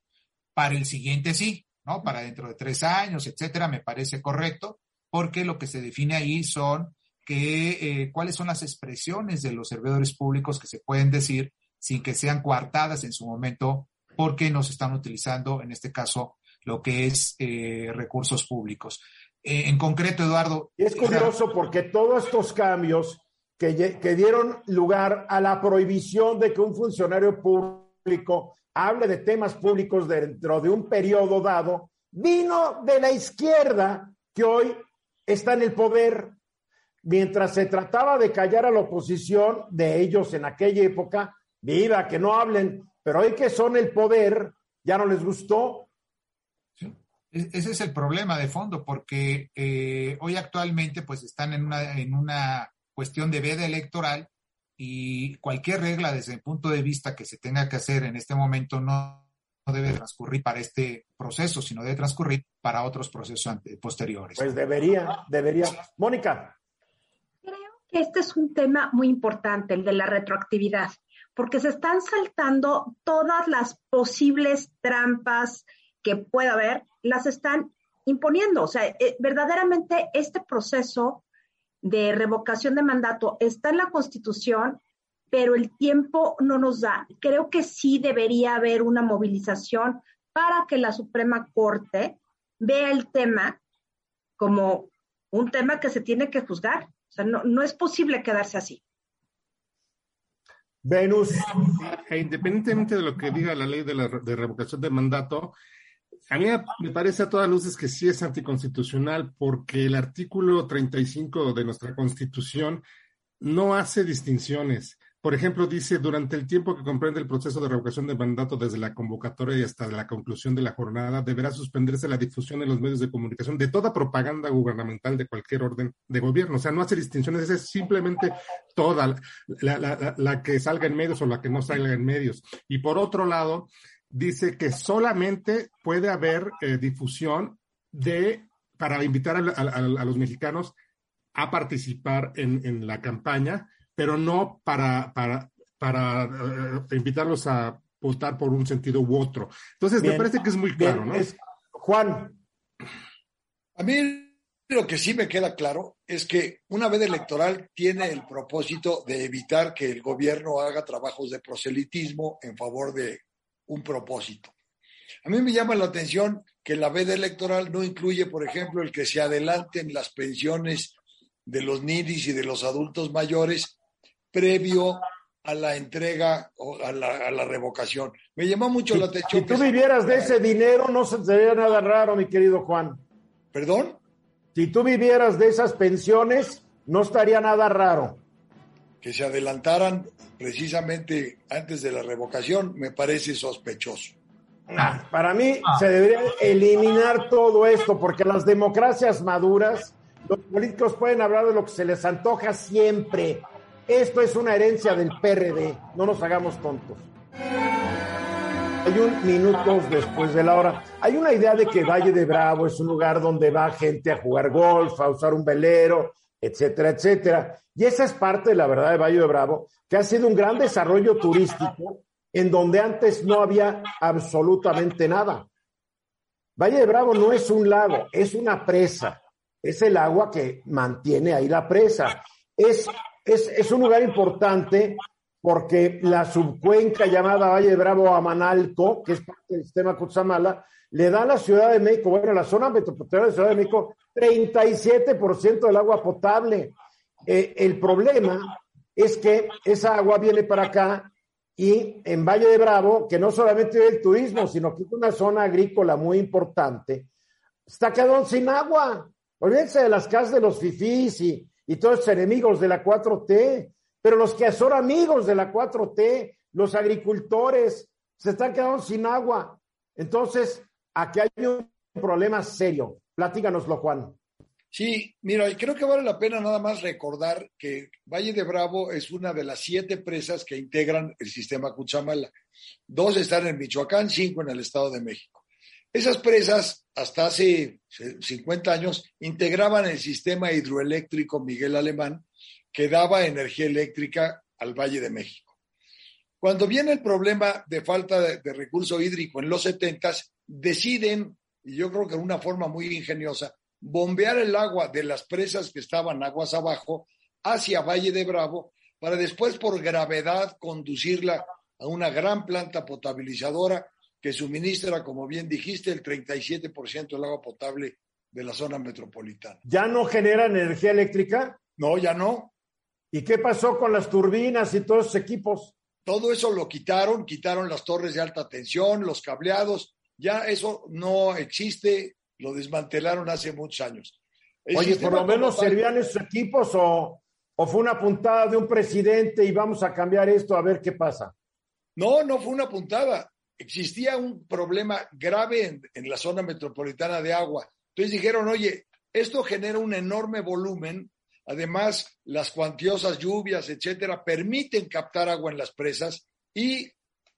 Para el siguiente sí, ¿no? Para dentro de tres años, etcétera, me parece correcto, porque lo que se define ahí son que, eh, cuáles son las expresiones de los servidores públicos que se pueden decir sin que sean coartadas en su momento, porque nos están utilizando, en este caso, lo que es eh, recursos públicos. Eh, en concreto, Eduardo. Es curioso porque todos estos cambios que, que, dieron lugar a la prohibición de que un funcionario público hable de temas públicos dentro de un periodo dado, vino de la izquierda que hoy está en el poder. Mientras se trataba de callar a la oposición de ellos en aquella época, viva, que no hablen, pero hoy que son el poder, ya no les gustó. Sí. Ese es el problema de fondo, porque eh, hoy actualmente pues están en una, en una cuestión de veda electoral y cualquier regla desde el punto de vista que se tenga que hacer en este momento no, no debe transcurrir para este proceso, sino debe transcurrir para otros procesos posteriores. Pues debería, debería. Mónica. Este es un tema muy importante, el de la retroactividad, porque se están saltando todas las posibles trampas que pueda haber, las están imponiendo. O sea, eh, verdaderamente este proceso de revocación de mandato está en la Constitución, pero el tiempo no nos da. Creo que sí debería haber una movilización para que la Suprema Corte vea el tema como un tema que se tiene que juzgar. O sea, no, no es posible quedarse así. Venus. E independientemente de lo que diga la ley de, la, de revocación de mandato, a mí me parece a todas luces que sí es anticonstitucional porque el artículo 35 de nuestra Constitución no hace distinciones. Por ejemplo, dice, durante el tiempo que comprende el proceso de revocación de mandato desde la convocatoria y hasta la conclusión de la jornada, deberá suspenderse la difusión en los medios de comunicación de toda propaganda gubernamental de cualquier orden de gobierno. O sea, no hace distinciones, es simplemente toda la, la, la, la que salga en medios o la que no salga en medios. Y por otro lado, dice que solamente puede haber eh, difusión de para invitar a, a, los mexicanos a participar en, en la campaña, pero no para, para, para uh, invitarlos a votar por un sentido u otro. Entonces, bien, me parece que es muy claro, bien, ¿no? Es, Juan. A mí lo que sí me queda claro es que una vez electoral tiene el propósito de evitar que el gobierno haga trabajos de proselitismo en favor de un propósito. A mí me llama la atención que la veda electoral no incluye, por ejemplo, el que se adelanten las pensiones de los nidis y de los adultos mayores previo a la entrega o a la, a la revocación. Me llamó mucho si, la atención. Si tú vivieras de ese dinero, no sería nada raro, mi querido Juan. ¿Perdón? Si tú vivieras de esas pensiones, no estaría nada raro. que se adelantaran precisamente antes de la revocación me parece sospechoso. Ah, para mí se debería eliminar todo esto, porque las democracias maduras, los políticos pueden hablar de lo que se les antoja siempre. Esto es una herencia del PRD, no nos hagamos tontos. Hay un minuto después de la hora. Hay una idea de que Valle de Bravo es un lugar donde va gente a jugar golf, a usar un velero, etcétera, etcétera. Y esa es parte la verdad de Valle de Bravo, que ha sido un gran desarrollo turístico en donde antes no había absolutamente nada. Valle de Bravo no es un lago, es una presa. Es el agua que mantiene ahí la presa. Es, es, es un lugar importante porque la subcuenca llamada Valle de Bravo a Manalco, que es parte del sistema Cutzamala, le da a la Ciudad de México, bueno, a la zona metropolitana de Ciudad de México, 37% del agua potable. Eh, el problema es que esa agua viene para acá y en Valle de Bravo, que no solamente es el turismo, sino que es una zona agrícola muy importante, está quedando sin agua. Olvídense de las casas de los fifís y, y todos los enemigos de la 4T, pero los que son amigos de la 4T, los agricultores, se están quedando sin agua. Entonces, aquí hay un problema serio. Platícanoslo, Juan. Sí, mira, creo que vale la pena nada más recordar que Valle de Bravo es una de las siete presas que integran el sistema Cuchamala. Dos están en Michoacán, cinco en el Estado de México. Esas presas, hasta hace 50 años, integraban el sistema hidroeléctrico Miguel Alemán, que daba energía eléctrica al Valle de México. Cuando viene el problema de falta de, de recurso hídrico en los 70, deciden, y yo creo que de una forma muy ingeniosa, bombear el agua de las presas que estaban aguas abajo hacia Valle de Bravo para después por gravedad conducirla a una gran planta potabilizadora que suministra, como bien dijiste, el 37% del agua potable de la zona metropolitana. ¿Ya no generan energía eléctrica? No, ya no. ¿Y qué pasó con las turbinas y todos esos equipos? Todo eso lo quitaron, quitaron las torres de alta tensión, los cableados, ya eso no existe, lo desmantelaron hace muchos años. El Oye, por lo menos tal- servían esos equipos o, o fue una puntada de un presidente y vamos a cambiar esto a ver qué pasa. No, no fue una puntada. Existía un problema grave en, en la zona metropolitana de agua. Entonces dijeron, oye, esto genera un enorme volumen. Además, las cuantiosas lluvias, etcétera, permiten captar agua en las presas y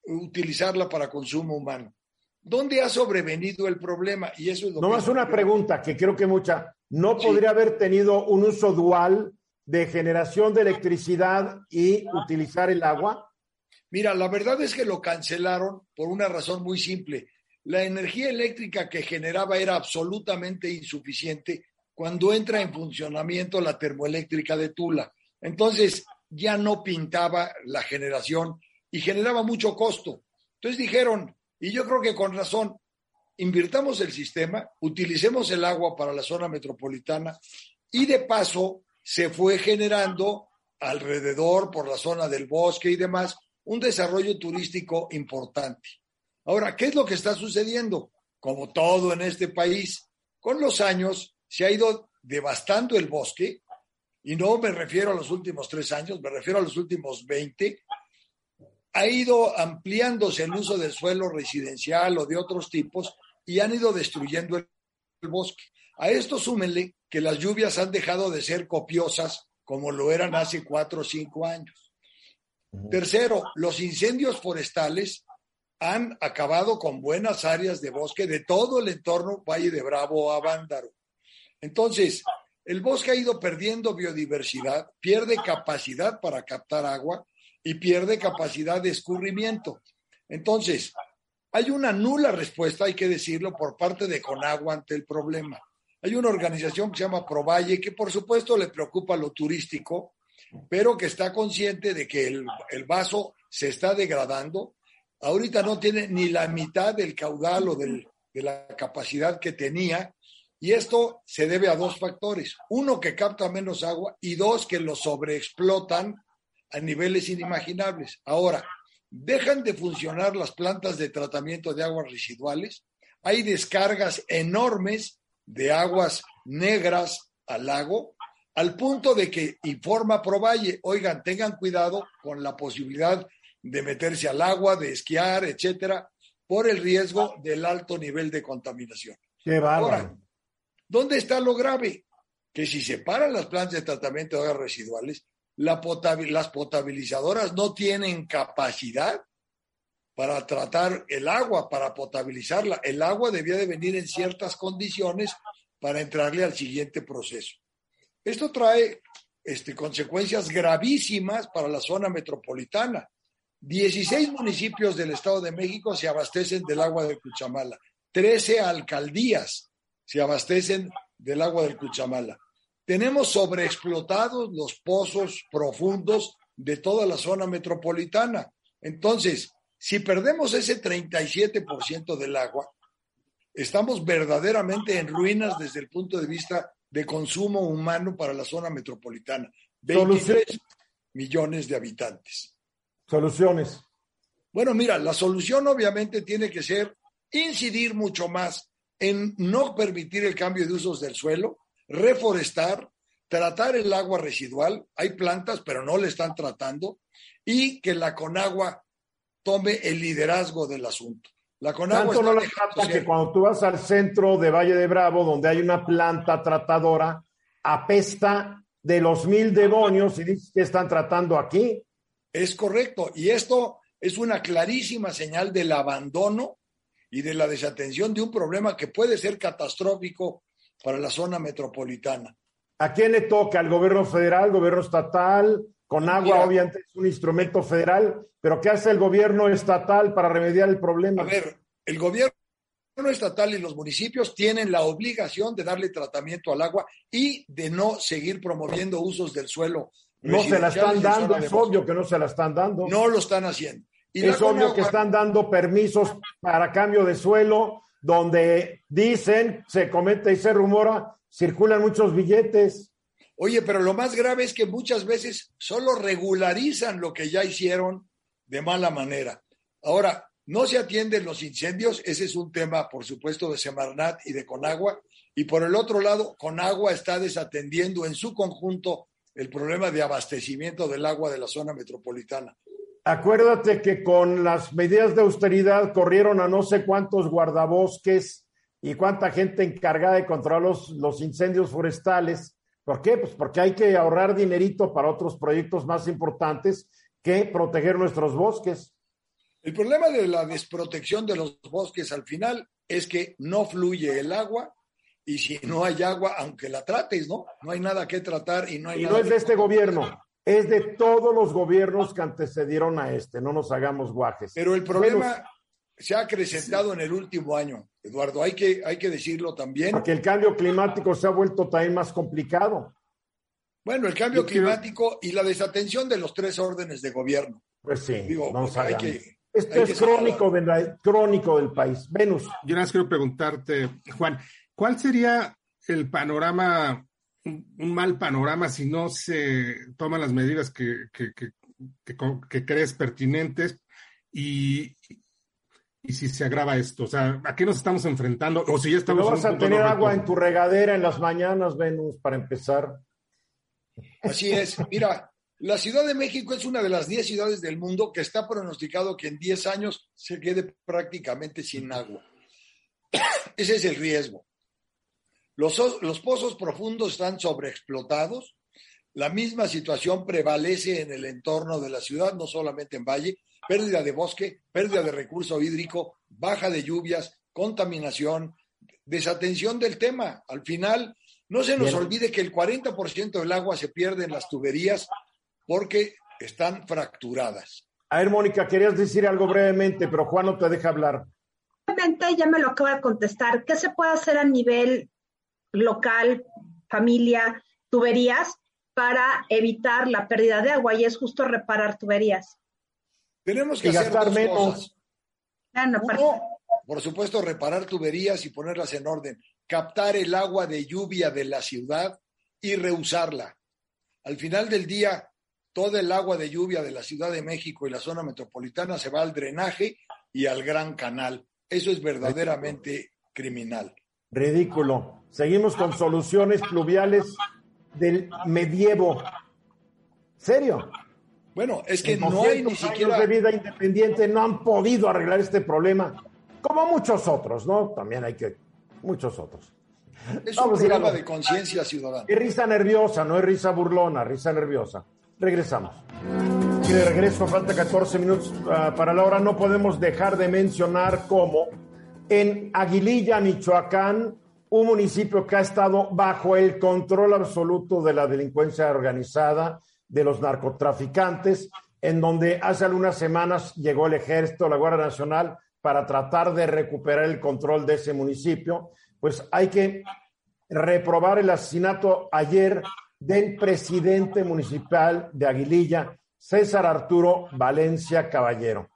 utilizarla para consumo humano. ¿Dónde ha sobrevenido el problema? Y eso es lo No más una pregunta que creo que mucha. ¿No podría haber tenido un uso dual de generación de electricidad y utilizar el agua? Mira, la verdad es que lo cancelaron por una razón muy simple. La energía eléctrica que generaba era absolutamente insuficiente cuando entra en funcionamiento la termoeléctrica de Tula. Entonces ya no pintaba la generación y generaba mucho costo. Entonces dijeron, y yo creo que con razón, invirtamos el sistema, utilicemos el agua para la zona metropolitana y de paso se fue generando alrededor por la zona del bosque y demás un desarrollo turístico importante. Ahora, ¿qué es lo que está sucediendo? Como todo en este país, con los años se ha ido devastando el bosque, y no me refiero a los últimos tres años, me refiero a los últimos 20, ha ido ampliándose el uso del suelo residencial o de otros tipos y han ido destruyendo el, bosque. A esto súmenle que las lluvias han dejado de ser copiosas como lo eran hace cuatro o cinco años. Tercero, los incendios forestales han acabado con buenas áreas de bosque de todo el entorno Valle de Bravo a Vándaro. Entonces, el bosque ha ido perdiendo biodiversidad, pierde capacidad para captar agua y pierde capacidad de escurrimiento. Entonces, hay una nula respuesta, hay que decirlo, por parte de Conagua ante el problema. Hay una organización que se llama Provalle, que por supuesto le preocupa lo turístico, pero que está consciente de que el, el vaso se está degradando. Ahorita no tiene ni la mitad del caudal o del, de la capacidad que tenía. Y esto se debe a dos factores. Uno, que capta menos agua y dos, que lo sobreexplotan a niveles inimaginables. Ahora, dejan de funcionar las plantas de tratamiento de aguas residuales. Hay descargas enormes de aguas negras al lago. Al punto de que informa Provalle, oigan, tengan cuidado con la posibilidad de meterse al agua, de esquiar, etcétera, por el riesgo del alto nivel de contaminación. Qué Ahora, ¿dónde está lo grave? Que si se paran las plantas de tratamiento de aguas residuales, la potabil- las potabilizadoras no tienen capacidad para tratar el agua, para potabilizarla. El agua debía de venir en ciertas condiciones para entrarle al siguiente proceso. Esto trae este, consecuencias gravísimas para la zona metropolitana. 16 municipios del Estado de México se abastecen del agua del Cuchamala. 13 alcaldías se abastecen del agua del Cuchamala. Tenemos sobreexplotados los pozos profundos de toda la zona metropolitana. Entonces, si perdemos ese 37% del agua, estamos verdaderamente en ruinas desde el punto de vista de consumo humano para la zona metropolitana. 23 millones de habitantes. Soluciones. Bueno, mira, la solución obviamente tiene que ser incidir mucho más en no permitir el cambio de usos del suelo, reforestar, tratar el agua residual. Hay plantas, pero no le están tratando, y que la Conagua tome el liderazgo del asunto. La Conagua Tanto no la trata que cuando tú vas al centro de Valle de Bravo, donde hay una planta tratadora, apesta de los mil demonios y dices que están tratando aquí. Es correcto. Y esto es una clarísima señal del abandono y de la desatención de un problema que puede ser catastrófico para la zona metropolitana. ¿A quién le toca? ¿Al gobierno federal, gobierno estatal? Con agua, Mira. obviamente, es un instrumento federal, pero ¿qué hace el gobierno estatal para remediar el problema? A ver, el gobierno estatal y los municipios tienen la obligación de darle tratamiento al agua y de no seguir promoviendo usos del suelo. no se la están dando, es obvio que no se la están dando. No lo están haciendo. Y es obvio que están dando permisos para cambio de suelo, donde dicen, se comenta y se rumora, circulan muchos billetes. Oye, pero lo más grave es que muchas veces solo regularizan lo que ya hicieron de mala manera. Ahora, no se atienden los incendios, ese es un tema, por supuesto, de Semarnat y de Conagua. Y por el otro lado, Conagua está desatendiendo en su conjunto el problema de abastecimiento del agua de la zona metropolitana. Acuérdate que con las medidas de austeridad corrieron a no sé cuántos guardabosques y cuánta gente encargada de controlar los, los incendios forestales. ¿Por qué? Pues porque hay que ahorrar dinerito para otros proyectos más importantes que proteger nuestros bosques. El problema de la desprotección de los bosques al final es que no fluye el agua y si no hay agua, aunque la trates, ¿no? No hay nada que tratar y no hay Y nada no es que de este gobierno, es de todos los gobiernos que antecedieron a este. No nos hagamos guajes. Pero el problema Bueno, se ha acrecentado en el último año, Eduardo. Hay que, hay que decirlo también. porque el cambio climático se ha vuelto también más complicado. Bueno, el cambio Yo quiero- climático y la desatención de los tres órdenes de gobierno. Pues sí, Digo, no nos hay que- Esto hay es que crónico, de la- crónico del país. Venus. Yo nada más quiero preguntarte, Juan, ¿cuál sería el panorama, un, mal panorama si no se toman las medidas que, que, que, que co- que crees pertinentes y, y si se agrava esto? O sea, ¿a qué nos estamos enfrentando? O si ya estamos No vas a tener no agua en tu regadera en las mañanas, Venus, para empezar. Así es. Mira, la Ciudad de México es una de las 10 ciudades del mundo que está pronosticado que en 10 años se quede prácticamente sin agua. Ese es el riesgo. Los, os- los pozos profundos están sobreexplotados. La misma situación prevalece en el entorno de la ciudad, no solamente en Valle. Pérdida de bosque, pérdida de recurso hídrico, baja de lluvias, contaminación, desatención del tema. Al final, no se nos Bien. olvide que el 40% del agua se pierde en las tuberías porque están fracturadas. A ver, Mónica, querías decir algo brevemente, pero Juan no te deja hablar. Obviamente, ya me lo acaba de contestar. ¿Qué se puede hacer a nivel local, familia, tuberías, para evitar la pérdida de agua? Y es justo reparar tuberías. Tenemos que Y hacer gastar dos menos. cosas. Bueno, Uno, por supuesto, reparar tuberías y ponerlas en orden. Captar el agua de lluvia de la ciudad y reusarla. Al final del día, toda el agua de lluvia de la Ciudad de México y la zona metropolitana se va al drenaje y al gran canal. Eso es verdaderamente criminal. Ridículo. Seguimos con soluciones pluviales del medievo. ¿Serio? Bueno, es que no hay ni siquiera... de vida independiente no han podido arreglar este problema, como muchos otros, ¿no? También hay que... Muchos otros. Es un programa de conciencia ciudadana. Es risa nerviosa, no es risa burlona, risa nerviosa. Regresamos. Y de regreso, falta 14 minutos uh, para la hora. No podemos dejar de mencionar cómo en Aguililla, Michoacán, un municipio que ha estado bajo el control absoluto de la delincuencia organizada, de los narcotraficantes, en donde hace algunas semanas llegó el ejército, la Guardia Nacional, para tratar de recuperar el control de ese municipio, pues hay que reprobar el asesinato ayer del presidente municipal de Aguililla, César Arturo Valencia Caballero.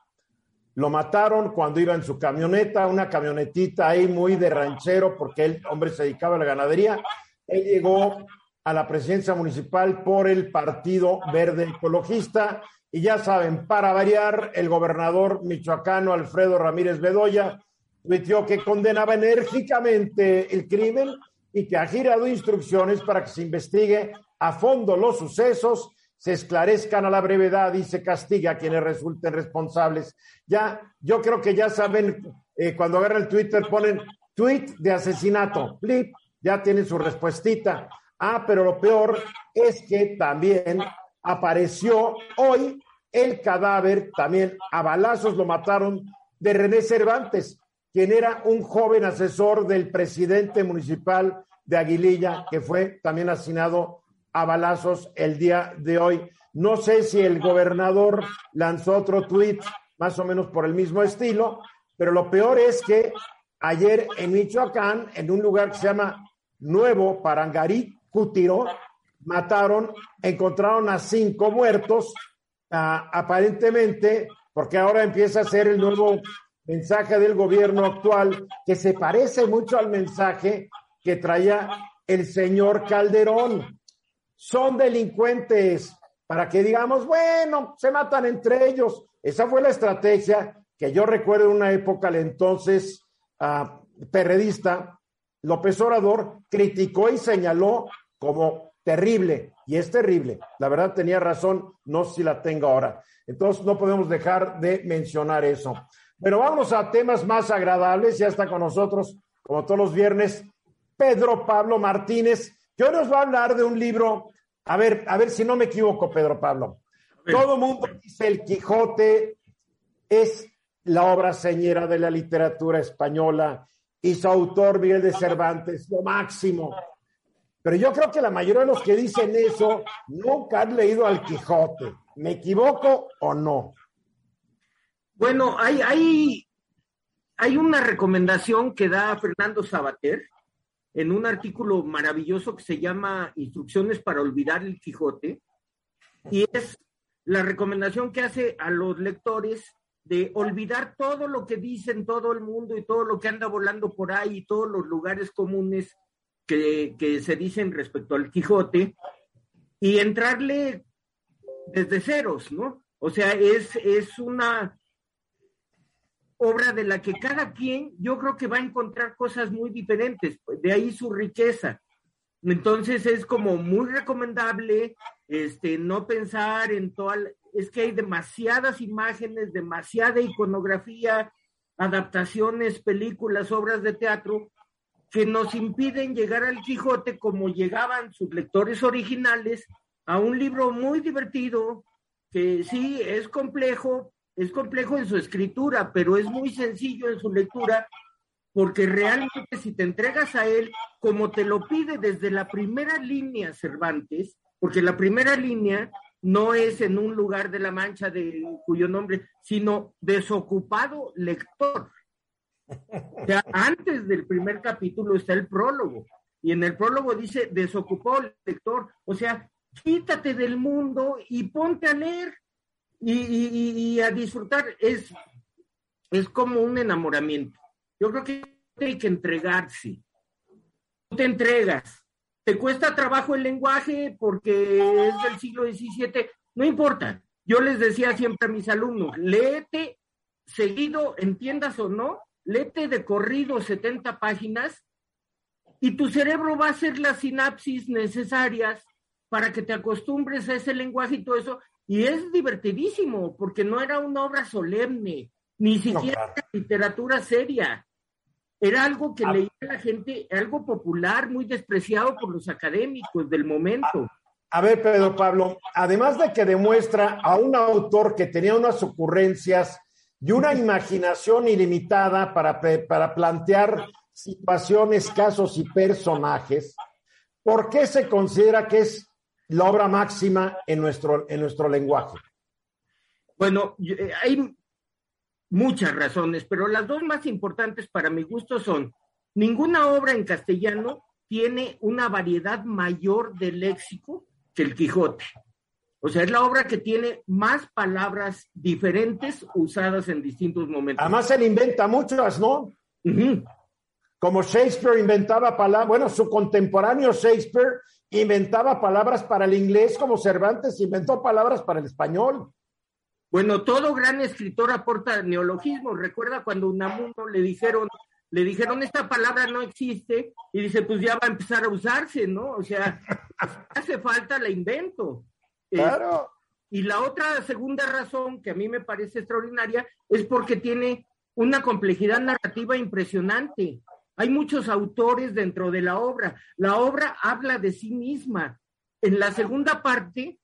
Lo mataron cuando iba en su camioneta, una camionetita ahí muy de ranchero, porque el hombre se dedicaba a la ganadería. Él llegó a la presidencia municipal por el Partido Verde Ecologista. Y ya saben, para variar, el gobernador michoacano Alfredo Ramírez Bedoya tuiteó que condenaba enérgicamente el crimen y que ha girado instrucciones para que se investigue a fondo los sucesos, se esclarezcan a la brevedad y se castigue a quienes resulten responsables. Ya, yo creo que ya saben, eh, cuando agarran el Twitter ponen tweet de asesinato, flip, ya tienen su respuestita. Ah, pero lo peor es que también apareció hoy el cadáver, también a balazos lo mataron, de René Cervantes, quien era un joven asesor del presidente municipal de Aguililla, que fue también asesinado a balazos el día de hoy. No sé si el gobernador lanzó otro tuit más o menos por el mismo estilo, pero lo peor es que ayer en Michoacán, en un lugar que se llama Nuevo Parangarí, Cútiro, mataron, encontraron a cinco muertos, aparentemente, porque ahora empieza a ser el nuevo mensaje del gobierno actual, que se parece mucho al mensaje que traía el señor Calderón. Son delincuentes, para que digamos, bueno, se matan entre ellos. Esa fue la estrategia que yo recuerdo en una época, el entonces uh, perredista, López Obrador criticó y señaló como terrible, y es terrible. La verdad tenía razón, no sé si la tengo ahora. Entonces no podemos dejar de mencionar eso. Pero vamos a temas más agradables. Ya está con nosotros, como todos los viernes, Pedro Pablo Martínez, que hoy nos va a hablar de un libro. A ver, a ver si no me equivoco, Pedro Pablo. Todo el mundo dice El Quijote es la obra señera de la literatura española y su autor, Miguel de Cervantes, lo máximo. Pero yo creo que la mayoría de los que dicen eso nunca han leído al Quijote. ¿Me equivoco o no? Bueno, hay, hay, hay una recomendación que da Fernando Sabater en un artículo maravilloso que se llama Instrucciones para olvidar el Quijote, y es la recomendación que hace a los lectores de olvidar todo lo que dicen todo el mundo y todo lo que anda volando por ahí y todos los lugares comunes que, se dicen respecto al Quijote y entrarle desde ceros, ¿no? O sea, es, es una obra de la que cada quien yo creo que va a encontrar cosas muy diferentes, de ahí su riqueza. Entonces es como muy recomendable este no pensar en toda es que hay demasiadas imágenes, demasiada iconografía, adaptaciones, películas, obras de teatro que nos impiden llegar al Quijote como llegaban sus lectores originales a un libro muy divertido que sí es complejo, es complejo en su escritura, pero es muy sencillo en su lectura, porque realmente si te entregas a él, como te lo pide desde la primera línea Cervantes, porque la primera línea no es en un lugar de la mancha de cuyo nombre, sino desocupado lector. O antes del primer capítulo está el prólogo, y en el prólogo dice desocupado lector, o sea, quítate del mundo y ponte a leer y, a disfrutar. Es, es como un enamoramiento. Yo creo que hay que entregarse. Tú te entregas. Te cuesta trabajo el lenguaje porque es del siglo XVII. No importa. Yo les decía siempre a mis alumnos, léete seguido, entiendas o no, léete de corrido 70 páginas y tu cerebro va a hacer las sinapsis necesarias para que te acostumbres a ese lenguaje y todo eso. Y es divertidísimo, porque no era una obra solemne, ni siquiera literatura seria. Era algo que Ah. leía la gente, algo popular, muy despreciado por los académicos del momento. A ver, Pedro Pablo, además de que demuestra a un autor que tenía unas ocurrencias y una imaginación ilimitada para, para plantear situaciones, casos y personajes, ¿por qué se considera que es la obra máxima en nuestro, en nuestro lenguaje? Bueno, eh, hay muchas razones, pero las dos más importantes para mi gusto son, ninguna obra en castellano tiene una variedad mayor de léxico que el Quijote. O sea, es la obra que tiene más palabras diferentes usadas en distintos momentos. Además, él inventa muchas, ¿no? Como Shakespeare inventaba palabras, bueno, su contemporáneo Shakespeare inventaba palabras para el inglés, como Cervantes inventó palabras para el español. Bueno, todo gran escritor aporta neologismos. Recuerda cuando a Unamuno le dijeron, le dijeron esta palabra no existe y dice, pues ya va a empezar a usarse, ¿no? O sea, hace falta la invento. Eh, Claro. y la otra segunda razón que a mí me parece extraordinaria es porque tiene una complejidad narrativa impresionante. Hay muchos autores dentro de la obra. La obra habla de sí misma. En la segunda parte,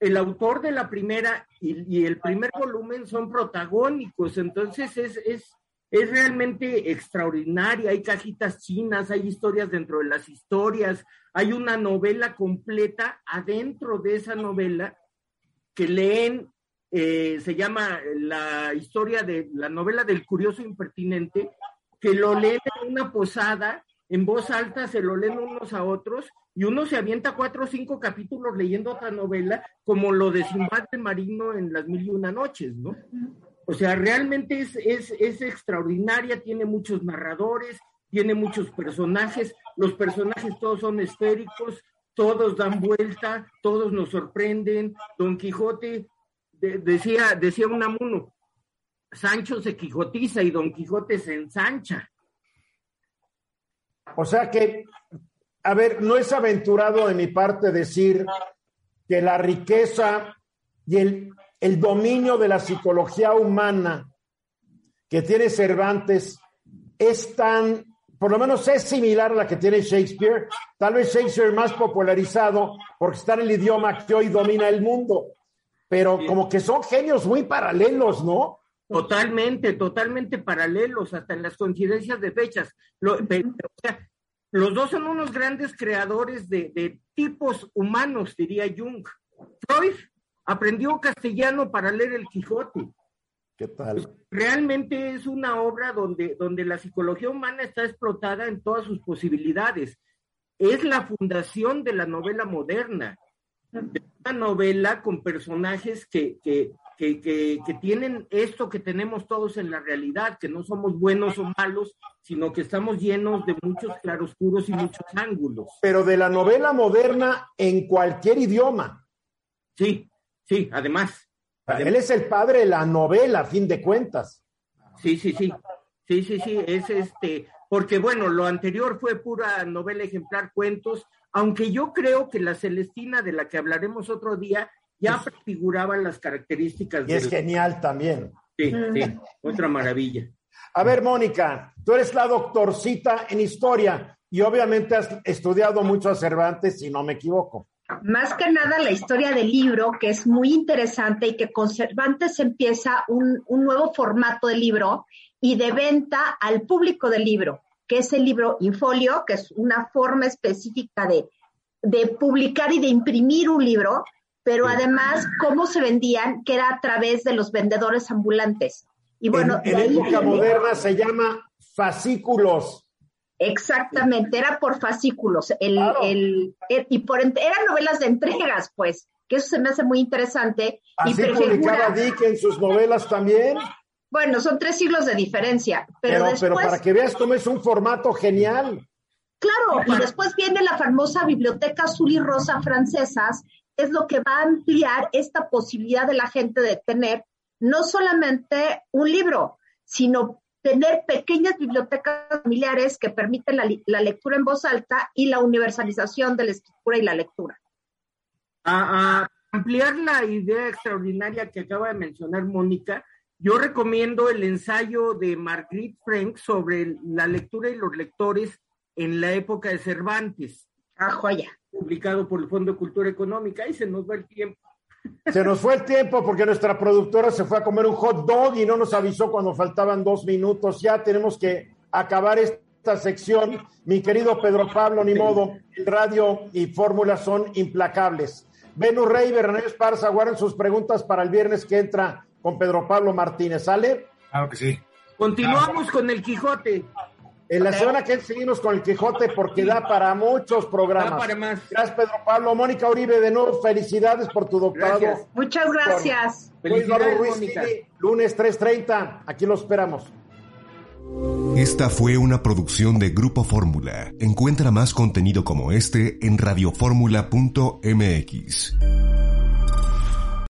el autor de la primera y, y el primer volumen son protagónicos, entonces es, es, es realmente extraordinaria. Hay cajitas chinas, hay historias dentro de las historias, hay una novela completa adentro de esa novela que leen, eh, se llama la historia de la novela del curioso impertinente, que lo leen en una posada, en voz alta, se lo leen unos a otros, y uno se avienta cuatro o cinco capítulos leyendo otra novela, como lo de Sinbad el Marino en las mil y una noches, ¿no? O sea, realmente es, es, es extraordinaria, tiene muchos narradores, tiene muchos personajes, los personajes todos son esféricos, todos dan vuelta, todos nos sorprenden. Don Quijote, de- decía, decía Unamuno, Sancho se quijotiza y Don Quijote se ensancha. O sea que, a ver, no es aventurado de mi parte decir que la riqueza y el, el dominio de la psicología humana que tiene Cervantes es tan, por lo menos es similar a la que tiene Shakespeare, tal vez Shakespeare más popularizado porque está en el idioma que hoy domina el mundo, pero como que son genios muy paralelos, ¿no? Totalmente, totalmente paralelos, hasta en las coincidencias de fechas. Lo- o sea, los dos son unos grandes creadores de, de tipos humanos, diría Jung. Freud aprendió castellano para leer el Quijote. ¿Qué tal? Realmente es una obra donde, donde la psicología humana está explotada en todas sus posibilidades. Es la fundación de la novela moderna, de una novela con personajes que, que, que, que, que tienen esto que tenemos todos en la realidad, que no somos buenos o malos, sino que estamos llenos de muchos claroscuros y muchos ángulos. Pero de la novela moderna en cualquier idioma. Sí, sí, además. Él es el padre de la novela, a fin de cuentas. Sí, sí, sí. Sí, sí, sí. Es este. Porque bueno, lo anterior fue pura novela ejemplar, cuentos, aunque yo creo que la Celestina, de la que hablaremos otro día, ya prefiguraba las características Y es del- genial también. Sí, sí, otra maravilla. A ver, Mónica, tú eres la doctorcita en historia y obviamente has estudiado mucho a Cervantes, si no me equivoco. Más que nada la historia del libro, que es muy interesante y que con Cervantes empieza un, un nuevo formato de libro y de venta al público del libro, que es el libro infolio, que es una forma específica de, de publicar y de imprimir un libro, pero además cómo se vendían, que era a través de los vendedores ambulantes. Y bueno, en, en ahí época moderna se llama fascículos. Exactamente, era por fascículos. El, Claro. el, el- y por eran novelas de entregas, pues, que eso se me hace muy interesante. y Así publicaba Dick en sus novelas también. Bueno, son tres siglos de diferencia, pero, Pero, pero después, para que veas cómo es un formato genial. claro, y después viene la famosa biblioteca azul y rosa francesas, es lo que va a ampliar esta posibilidad de la gente de tener no solamente un libro, sino tener pequeñas bibliotecas familiares que permiten la, lectura en voz alta y la universalización de la escritura y la lectura. A, a ampliar la idea extraordinaria que acaba de mencionar Mónica, yo recomiendo el ensayo de Marguerite Frank sobre la lectura y los lectores en la época de Cervantes. Ah, joya. Publicado por el Fondo de Cultura Económica. Y se nos va el tiempo. Se nos fue el tiempo porque nuestra productora se fue a comer un hot dog y no nos avisó cuando faltaban dos minutos. Ya tenemos que acabar esta sección. Mi querido Pedro Pablo, ni modo, el radio y fórmula son implacables. Venus Rey, Bernardo Esparza, guarden sus preguntas para el viernes que entra con Pedro Pablo Martínez. ¿Sale? Claro que sí. Continuamos con el Quijote. En la semana que seguimos con el Quijote porque da para muchos programas. Da para más. Gracias, Pedro Pablo. Mónica Uribe, de nuevo, felicidades por tu doctorado. Gracias. Muchas gracias. Felicidades, Ruiz. Gili, lunes 3.30. Aquí lo esperamos. Esta fue una producción de Grupo Fórmula. Encuentra más contenido como este en radioformula.mx.